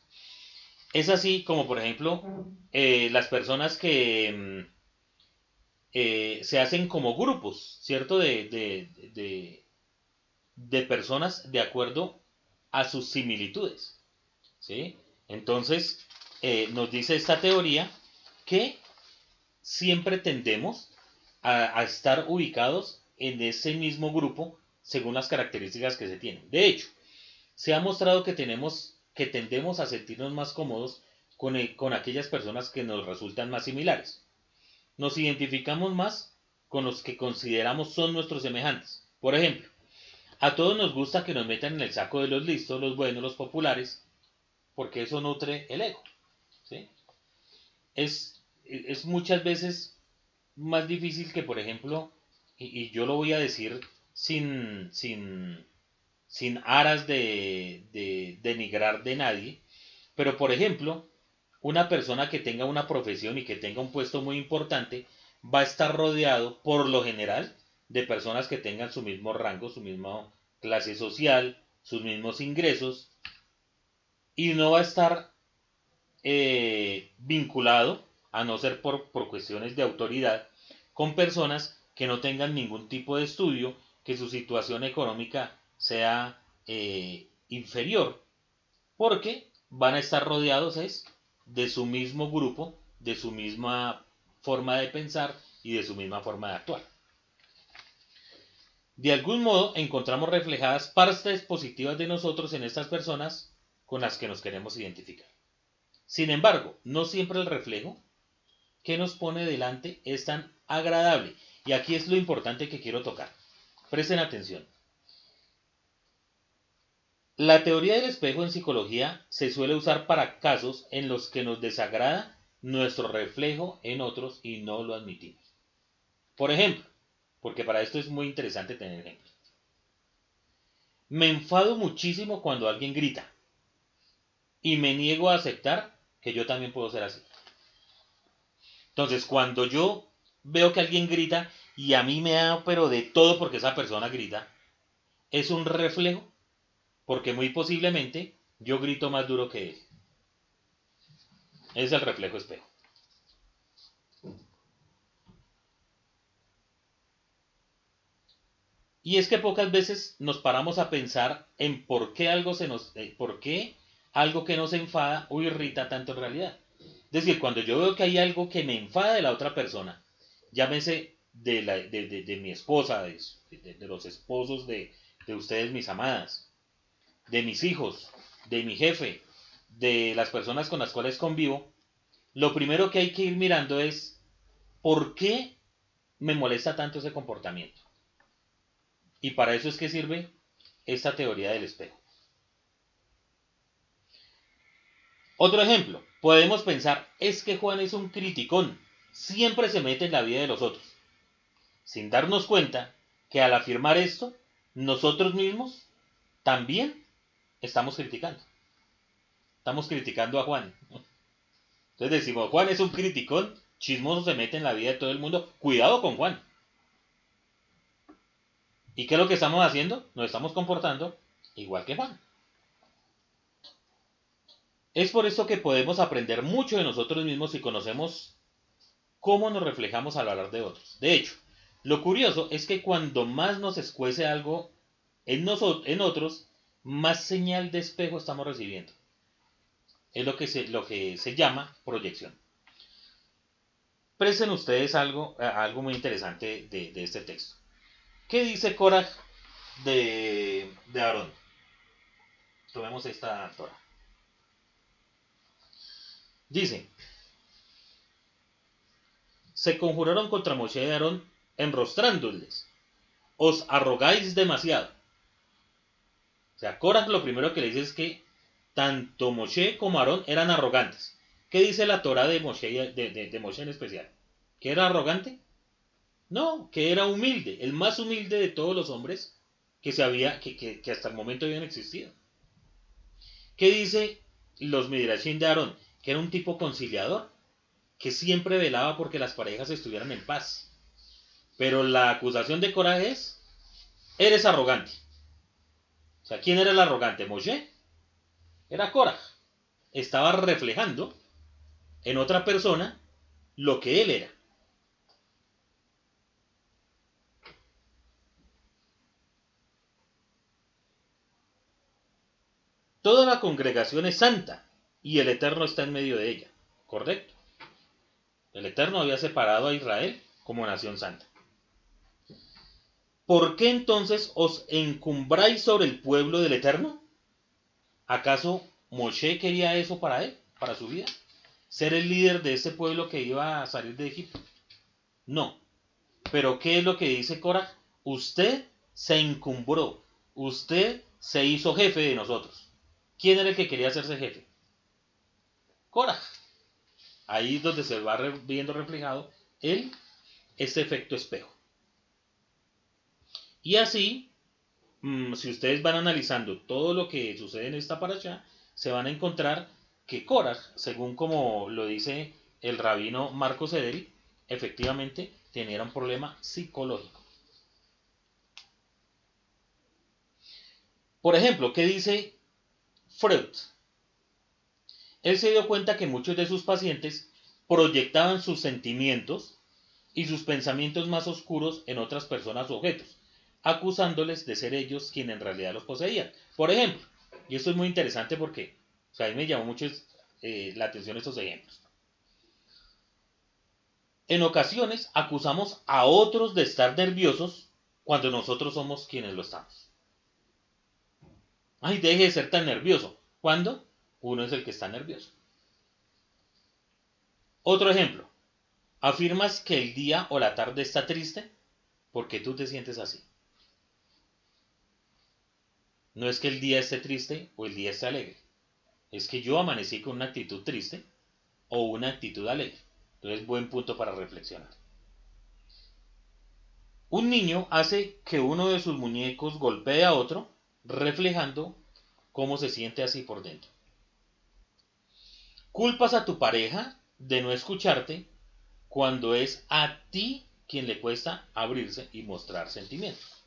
Speaker 1: Es así como, por ejemplo, eh, las personas que mm, eh, se hacen como grupos, ¿cierto? De, de, de, personas de acuerdo a sus similitudes. ¿sí? Entonces, eh, nos dice esta teoría que siempre tendemos a, estar ubicados en ese mismo grupo según las características que se tienen. De hecho, se ha mostrado que tenemos que tendemos a sentirnos más cómodos con, con aquellas personas que nos resultan más similares. Nos identificamos más con los que consideramos son nuestros semejantes. Por ejemplo, a todos nos gusta que nos metan en el saco de los listos, los buenos, los populares, porque eso nutre el ego. Es, es muchas veces más difícil que, por ejemplo, y, yo lo voy a decir sin, sin, sin aras de, de denigrar de nadie, pero por ejemplo, una persona que tenga una profesión y que tenga un puesto muy importante va a estar rodeado, por lo general, de personas que tengan su mismo rango, su misma clase social, sus mismos ingresos, y no va a estar eh, vinculado, a no ser por, por cuestiones de autoridad, con personas que no tengan ningún tipo de estudio, que su situación económica sea eh, inferior, porque van a estar rodeados es de su mismo grupo, de su misma forma de pensar y de su misma forma de actuar. De algún modo encontramos reflejadas partes positivas de nosotros en estas personas con las que nos queremos identificar. Sin embargo, no siempre el reflejo que nos pone delante es tan agradable. Y aquí es lo importante que quiero tocar. Presten atención. La teoría del espejo en psicología se suele usar para casos en los que nos desagrada nuestro reflejo en otros y no lo admitimos. Por ejemplo, porque para esto es muy interesante tener ejemplos. Me enfado muchísimo cuando alguien grita y me niego a aceptar que yo también puedo ser así. Entonces, cuando yo veo que alguien grita y a mí me da pero de todo porque esa persona grita, es un reflejo porque muy posiblemente yo grito más duro que él. Es el reflejo espejo. Y es que pocas veces nos paramos a pensar en por qué algo se nos, eh, por qué algo que nos enfada o irrita tanto en realidad. Es decir, cuando yo veo que hay algo que me enfada de la otra persona, llámese de, la, de, mi esposa, de, los esposos de, ustedes, mis amadas, de mis hijos, de mi jefe, de las personas con las cuales convivo, lo primero que hay que ir mirando es por qué me molesta tanto ese comportamiento. Y para eso es que sirve esta teoría del espejo. Otro ejemplo, podemos pensar, es que Juan es un criticón, siempre se mete en la vida de los otros, sin darnos cuenta que al afirmar esto, nosotros mismos también estamos criticando. Estamos criticando a Juan. Entonces decimos, Juan es un criticón, chismoso se mete en la vida de todo el mundo, cuidado con Juan. ¿Y qué es lo que estamos haciendo? Nos estamos comportando igual que Juan. Es por eso que podemos aprender mucho de nosotros mismos si conocemos cómo nos reflejamos al hablar de otros. De hecho, lo curioso es que cuando más nos escuece algo en, nosotros, en otros, más señal de espejo estamos recibiendo. Es lo que se, lo que se llama proyección. Presten ustedes algo, algo muy interesante de, este texto. ¿Qué dice Korah de, Aarón? Tomemos esta Torah. Dice, se conjuraron contra Moshe y Aarón enrostrándoles, os arrogáis demasiado. O sea, Korah lo primero que le dice es que tanto Moshe como Aarón eran arrogantes. ¿Qué dice la Torah de Moshe, de, Moshe en especial? ¿Que era arrogante? No, que era humilde, el más humilde de todos los hombres que, se había, que, que, hasta el momento habían existido. ¿Qué dice los Midrashim de Aarón? que era un tipo conciliador, que siempre velaba porque las parejas estuvieran en paz. Pero la acusación de Coraje es eres arrogante. O sea, ¿quién era el arrogante? Moshe. Era Korah. Estaba reflejando en otra persona lo que él era. Toda la congregación es santa y el Eterno está en medio de ella. ¿Correcto? El Eterno había separado a Israel como nación santa. ¿Por qué entonces os encumbráis sobre el pueblo del Eterno? ¿Acaso Moshe quería eso para él, para su vida? ¿Ser el líder de ese pueblo que iba a salir de Egipto? No. Pero ¿qué es lo que dice Cora? Usted se encumbró, usted se hizo jefe de nosotros. ¿Quién era el que quería hacerse jefe? Cora. Ahí es donde se va viendo reflejado el, este efecto espejo. Y así, mm, si ustedes van analizando todo lo que sucede en esta paracha, se van a encontrar que Korah, según como lo dice el rabino Marco Sederi, efectivamente tenía un problema psicológico. Por ejemplo, ¿qué dice Freud? Él se dio cuenta que muchos de sus pacientes proyectaban sus sentimientos y sus pensamientos más oscuros en otras personas o objetos, acusándoles de ser ellos quienes en realidad los poseían. Por ejemplo, y esto es muy interesante porque a mí me llamó mucho eh, la atención estos ejemplos. En ocasiones acusamos a otros de estar nerviosos cuando nosotros somos quienes lo estamos. Ay, deje de ser tan nervioso. ¿Cuándo? Uno es el que está nervioso. Otro ejemplo. Afirmas que el día o la tarde está triste porque tú te sientes así. No es que el día esté triste o el día esté alegre. Es que yo amanecí con una actitud triste o una actitud alegre. Entonces, buen punto para reflexionar. Un niño hace que uno de sus muñecos golpee a otro, reflejando cómo se siente así por dentro. Culpas a tu pareja de no escucharte cuando es a ti quien le cuesta abrirse y mostrar sentimientos.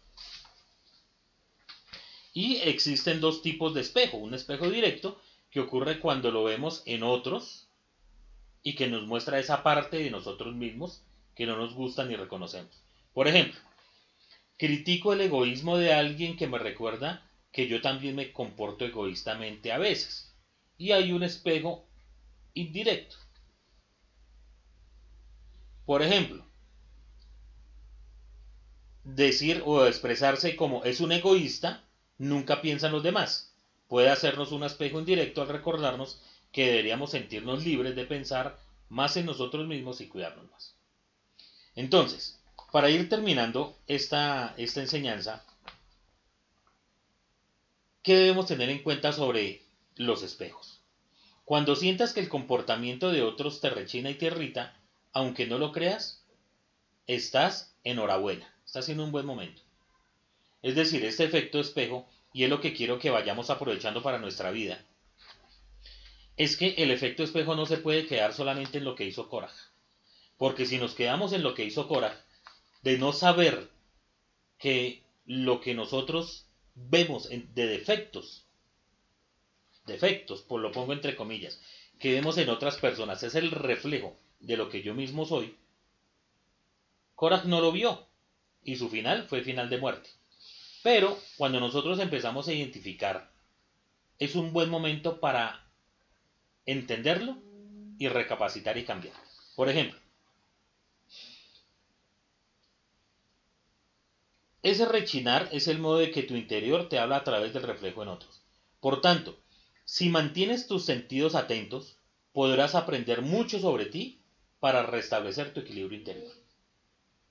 Speaker 1: Y existen dos tipos de espejo, un espejo directo que ocurre cuando lo vemos en otros y que nos muestra esa parte de nosotros mismos que no nos gusta ni reconocemos. Por ejemplo, critico el egoísmo de alguien que me recuerda que yo también me comporto egoístamente a veces. Y hay un espejo indirecto. Por ejemplo, decir o expresarse como es un egoísta nunca piensa en los demás. Puede hacernos un espejo indirecto al recordarnos que deberíamos sentirnos libres de pensar más en nosotros mismos y cuidarnos más. Entonces, para ir terminando esta, esta enseñanza, ¿qué debemos tener en cuenta sobre los espejos? Cuando sientas que el comportamiento de otros te rechina y te irrita, aunque no lo creas, estás enhorabuena, estás en un buen momento. Es decir, este efecto espejo, y es lo que quiero que vayamos aprovechando para nuestra vida, es que el efecto espejo no se puede quedar solamente en lo que hizo Cora. Porque si nos quedamos en lo que hizo Cora, de no saber que lo que nosotros vemos de defectos, defectos, por lo pongo entre comillas, que vemos en otras personas, es el reflejo de lo que yo mismo soy, Korach no lo vio y su final fue final de muerte. Pero cuando nosotros empezamos a identificar, es un buen momento para entenderlo y recapacitar y cambiar. Por ejemplo, ese rechinar es el modo de que tu interior te habla a través del reflejo en otros. Por tanto, si mantienes tus sentidos atentos, podrás aprender mucho sobre ti para restablecer tu equilibrio interior.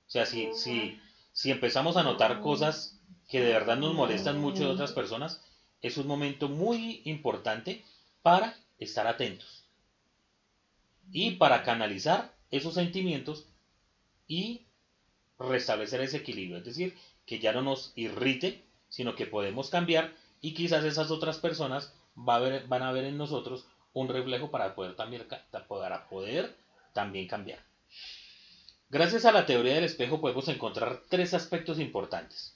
Speaker 1: O sea, si, si, si empezamos a notar cosas que de verdad nos molestan mucho de otras personas, es un momento muy importante para estar atentos y para canalizar esos sentimientos y restablecer ese equilibrio. Es decir, que ya no nos irrite, sino que podemos cambiar y quizás esas otras personas van a ver en nosotros un reflejo para poder también, para poder también cambiar. Gracias a la teoría del espejo podemos encontrar tres aspectos importantes.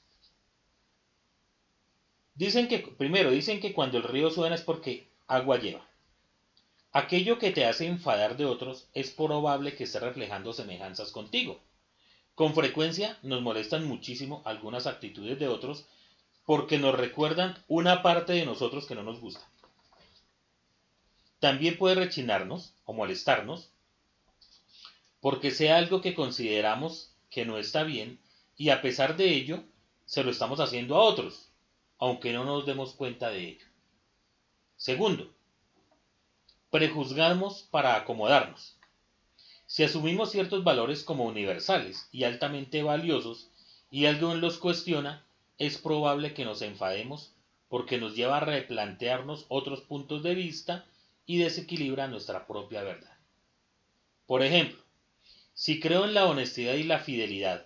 Speaker 1: Dicen que, primero, dicen que cuando el río suena es porque agua lleva. Aquello que te hace enfadar de otros es probable que esté reflejando semejanzas contigo. Con frecuencia nos molestan muchísimo algunas actitudes de otros porque nos recuerdan una parte de nosotros que no nos gusta. También puede rechinarnos o molestarnos porque sea algo que consideramos que no está bien y a pesar de ello se lo estamos haciendo a otros, aunque no nos demos cuenta de ello. Segundo, prejuzgamos para acomodarnos. Si asumimos ciertos valores como universales y altamente valiosos y alguien los cuestiona, es probable que nos enfademos porque nos lleva a replantearnos otros puntos de vista y desequilibra nuestra propia verdad. Por ejemplo, si creo en la honestidad y la fidelidad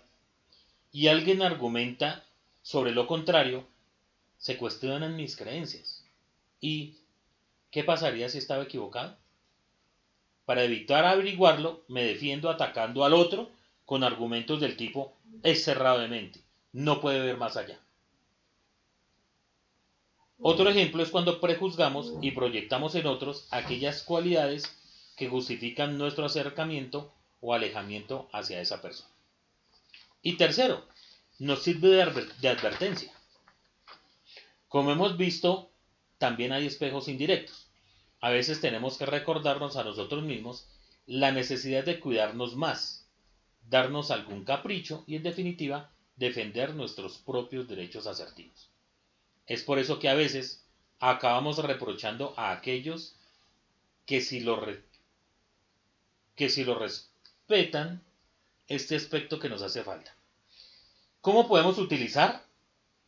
Speaker 1: y alguien argumenta sobre lo contrario, se cuestionan mis creencias. ¿Y qué pasaría si estaba equivocado? Para evitar averiguarlo, me defiendo atacando al otro con argumentos del tipo es cerrado de mente, no puede ver más allá. Otro ejemplo es cuando prejuzgamos y proyectamos en otros aquellas cualidades que justifican nuestro acercamiento o alejamiento hacia esa persona. Y tercero, nos sirve de, advertencia. Como hemos visto, también hay espejos indirectos a veces tenemos que recordarnos a nosotros mismos la necesidad de cuidarnos más, darnos algún capricho y en definitiva defender nuestros propios derechos asertivos. Es por eso que a veces acabamos reprochando a aquellos que si lo, que si lo respetan este aspecto que nos hace falta. ¿Cómo podemos utilizar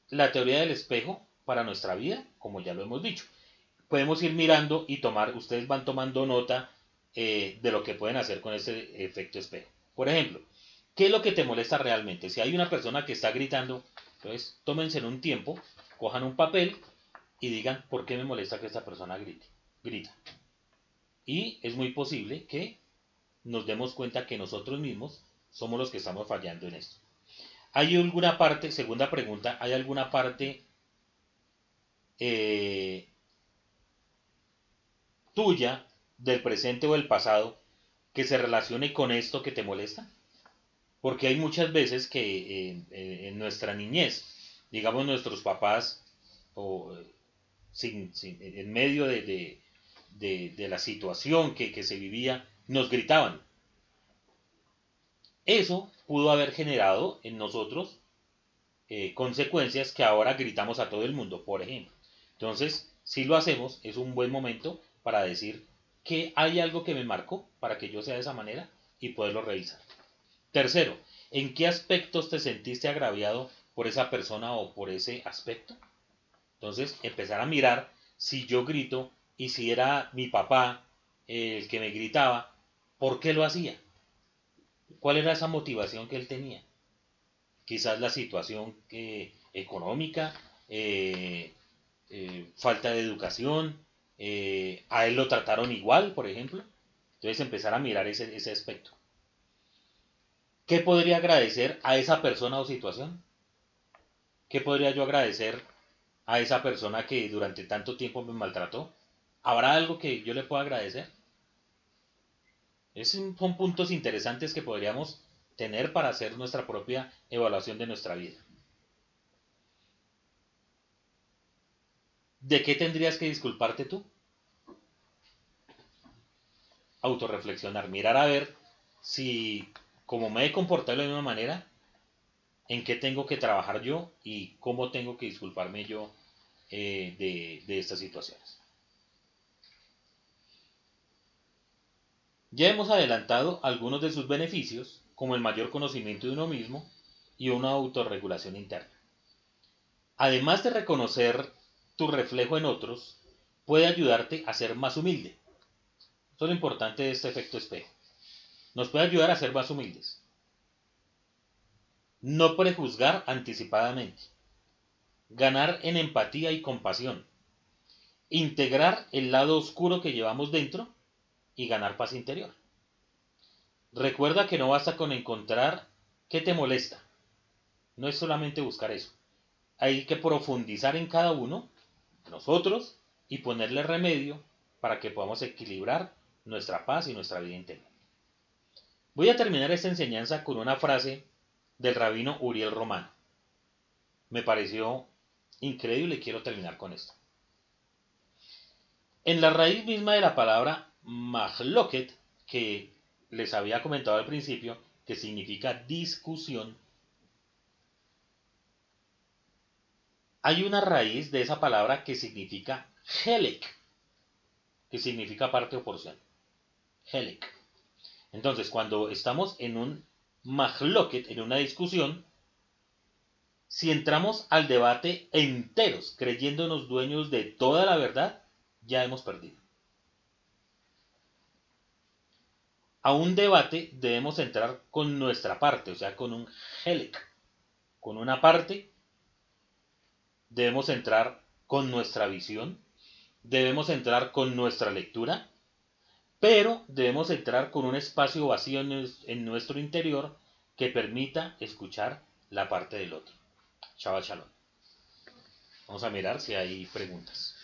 Speaker 1: la teoría del espejo para nuestra vida? Como ya lo hemos dicho podemos ir mirando y tomar, ustedes van tomando nota eh, de lo que pueden hacer con ese efecto espejo. Por ejemplo, ¿qué es lo que te molesta realmente? Si hay una persona que está gritando, entonces tómense en un tiempo, cojan un papel y digan por qué me molesta que esta persona grite, grita. Y es muy posible que nos demos cuenta que nosotros mismos somos los que estamos fallando en esto. ¿Hay alguna parte, segunda pregunta, hay alguna parte eh, tuya del presente o del pasado que se relacione con esto que te molesta? Porque hay muchas veces que eh, eh, en nuestra niñez, digamos nuestros papás, o eh, en medio de, la situación que, se vivía, nos gritaban. Eso pudo haber generado en nosotros consecuencias que ahora gritamos a todo el mundo, por ejemplo. Entonces, si lo hacemos, es un buen momento para decir que hay algo que me marcó para que yo sea de esa manera y poderlo revisar. Tercero, ¿en qué aspectos te sentiste agraviado por esa persona o por ese aspecto? Entonces, empezar a mirar si yo grito y si era mi papá el que me gritaba, ¿por qué lo hacía? ¿Cuál era esa motivación que él tenía? Quizás la situación eh, económica, eh, eh, falta de educación, eh, a él lo trataron igual, por ejemplo. Entonces empezar a mirar ese, ese aspecto. ¿Qué podría agradecer a esa persona o situación? ¿Qué podría yo agradecer a esa persona que durante tanto tiempo me maltrató? ¿Habrá algo que yo le pueda agradecer? Esos son puntos interesantes que podríamos tener para hacer nuestra propia evaluación de nuestra vida. ¿De qué tendrías que disculparte tú? autorreflexionar, mirar a ver si, como me he comportado de la misma manera, en qué tengo que trabajar yo y cómo tengo que disculparme yo eh, de, de estas situaciones. Ya hemos adelantado algunos de sus beneficios, como el mayor conocimiento de uno mismo y una autorregulación interna. Además de reconocer tu reflejo en otros, puede ayudarte a ser más humilde esto es lo importante de este efecto espejo. Nos puede ayudar a ser más humildes. No prejuzgar anticipadamente. Ganar en empatía y compasión. Integrar el lado oscuro que llevamos dentro y ganar paz interior. Recuerda que no basta con encontrar qué te molesta. No es solamente buscar eso. hay que profundizar en cada uno, nosotros, y ponerle remedio para que podamos equilibrar nuestra paz y nuestra vida interior. Voy a terminar esta enseñanza con una frase del rabino Uriel Romano. Me pareció increíble y quiero terminar con esto. En la raíz misma de la palabra mahloket, que les había comentado al principio, que significa discusión, hay una raíz de esa palabra que significa helek, que significa parte o porción. Helek. Entonces, cuando estamos en un mahloket, en una discusión, si entramos al debate enteros, creyéndonos dueños de toda la verdad, ya hemos perdido. A un debate debemos entrar con nuestra parte, o sea, con un helek, con una parte. Debemos entrar con nuestra visión, debemos entrar con nuestra lectura, pero debemos entrar con un espacio vacío en nuestro interior que permita escuchar la parte del otro. Chaval Shalom. Vamos a mirar si hay preguntas.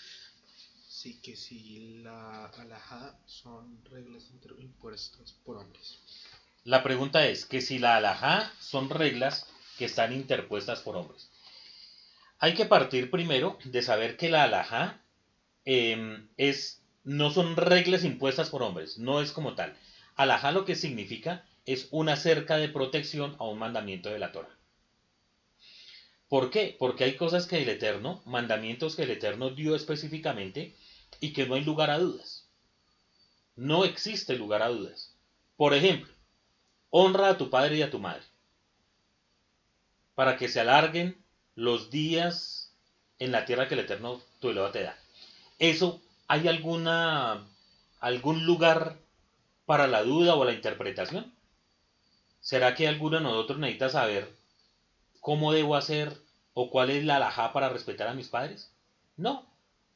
Speaker 2: Sí, que si la alajá son reglas impuestas por hombres.
Speaker 1: La pregunta es que si la alajá son reglas que están interpuestas por hombres. Hay que partir primero de saber que la alajá em, es, no son reglas impuestas por hombres, no es como tal. Alajá lo que significa es una cerca de protección a un mandamiento de la Torah. ¿Por qué? Porque hay cosas que el Eterno, mandamientos que el Eterno dio específicamente y que no hay lugar a dudas. No existe lugar a dudas. Por ejemplo, honra a tu padre y a tu madre para que se alarguen los días en la tierra que el Eterno tu Elohim te da. Eso, ¿hay alguna algún lugar para la duda o la interpretación? ¿Será que alguno de nosotros necesita saber cómo debo hacer o cuál es la alajá para respetar a mis padres? No,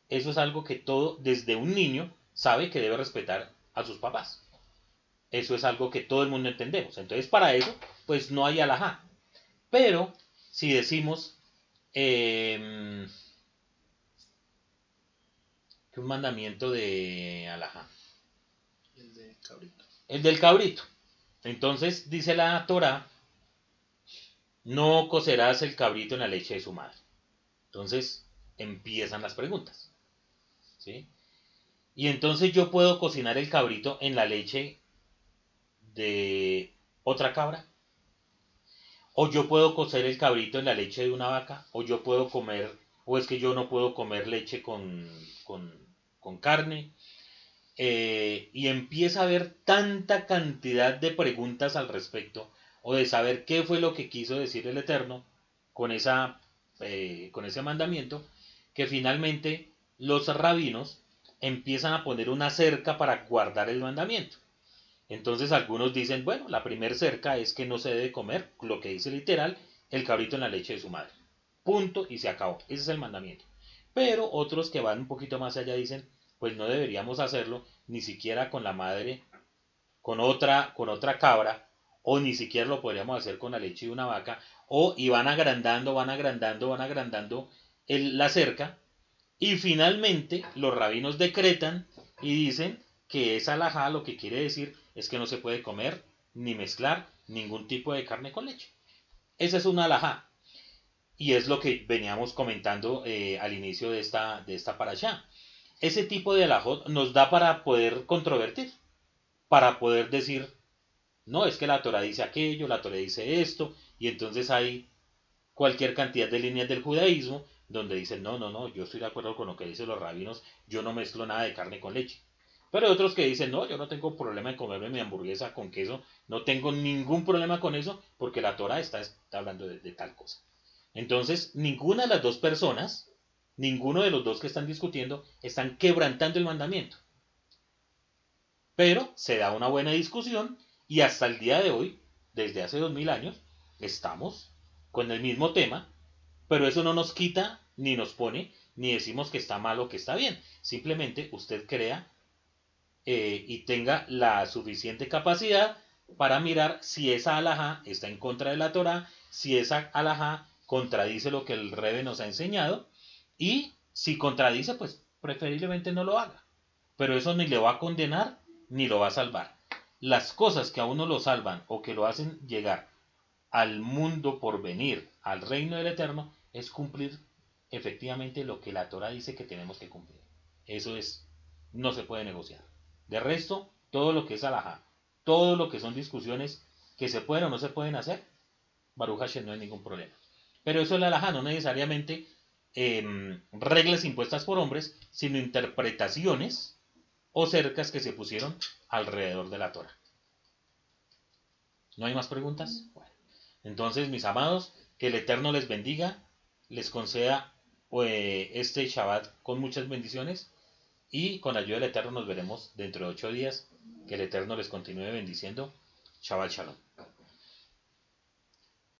Speaker 1: eso es algo que todo, desde un niño, sabe que debe respetar a sus papás. Eso es algo que todo el mundo entendemos. Entonces, para eso, pues no hay alajá. Pero, si decimos que un mandamiento de alajá.
Speaker 2: El del cabrito.
Speaker 1: El del cabrito. Entonces, dice la Torah no cocerás el cabrito en la leche de su madre. Entonces empiezan las preguntas. ¿sí? Y entonces yo puedo cocinar el cabrito en la leche de otra cabra. O yo puedo cocer el cabrito en la leche de una vaca. O yo puedo comer, o es que yo no puedo comer leche con, con, carne. Eh, y empieza a haber tanta cantidad de preguntas al respecto o de saber qué fue lo que quiso decir el Eterno con, esa, eh, con ese mandamiento, que finalmente los rabinos empiezan a poner una cerca para guardar el mandamiento. Entonces algunos dicen, bueno, la primera cerca es que no se debe comer, lo que dice literal, el cabrito en la leche de su madre. Punto y se acabó. Ese es el mandamiento. Pero otros que van un poquito más allá dicen, pues no deberíamos hacerlo ni siquiera con la madre, con otra, con otra cabra, o ni siquiera lo podríamos hacer con la leche de una vaca, o y van agrandando, van agrandando, van agrandando la cerca, y finalmente los rabinos decretan y dicen que esa alajá lo que quiere decir es que no se puede comer ni mezclar ningún tipo de carne con leche. Esa es una alajá. Y es lo que veníamos comentando eh, al inicio de esta, de esta allá Ese tipo de alajot nos da para poder controvertir, para poder decir, no, es que la Torah dice aquello, la Torah dice esto, y entonces hay cualquier cantidad de líneas del judaísmo donde dicen, no, no, no, yo estoy de acuerdo con lo que dicen los rabinos, yo no mezclo nada de carne con leche. Pero hay otros que dicen, no, yo no tengo problema en comerme mi hamburguesa con queso, no tengo ningún problema con eso, porque la Torah está, hablando de, de tal cosa. Entonces, ninguna de las dos personas, ninguno de los dos que están discutiendo, están quebrantando el mandamiento. Pero se da una buena discusión y hasta el día de hoy, desde hace dos mil años, estamos con el mismo tema, pero eso no nos quita ni nos pone ni decimos que está mal o que está bien. Simplemente usted crea eh, y tenga la suficiente capacidad para mirar si esa alhaja está en contra de la Torah, si esa alhaja contradice lo que el Rebe nos ha enseñado y si contradice, pues preferiblemente no lo haga. Pero eso ni le va a condenar ni lo va a salvar. Las cosas que a uno lo salvan o que lo hacen llegar al mundo por venir, al reino del Eterno, es cumplir efectivamente lo que la Torah dice que tenemos que cumplir. Eso es, no se puede negociar. De resto, todo lo que es alajá, todo lo que son discusiones que se pueden o no se pueden hacer, Baruch Hashem no hay ningún problema. Pero eso es la alajá, no necesariamente em, reglas impuestas por hombres, sino interpretaciones o cercas que se pusieron alrededor de la Torah. ¿No hay más preguntas? Bueno, entonces, mis amados, que el Eterno les bendiga, les conceda eh, este Shabbat con muchas bendiciones y con ayuda del Eterno nos veremos dentro de ocho días. Que el Eterno les continúe bendiciendo. Shabbat Shalom.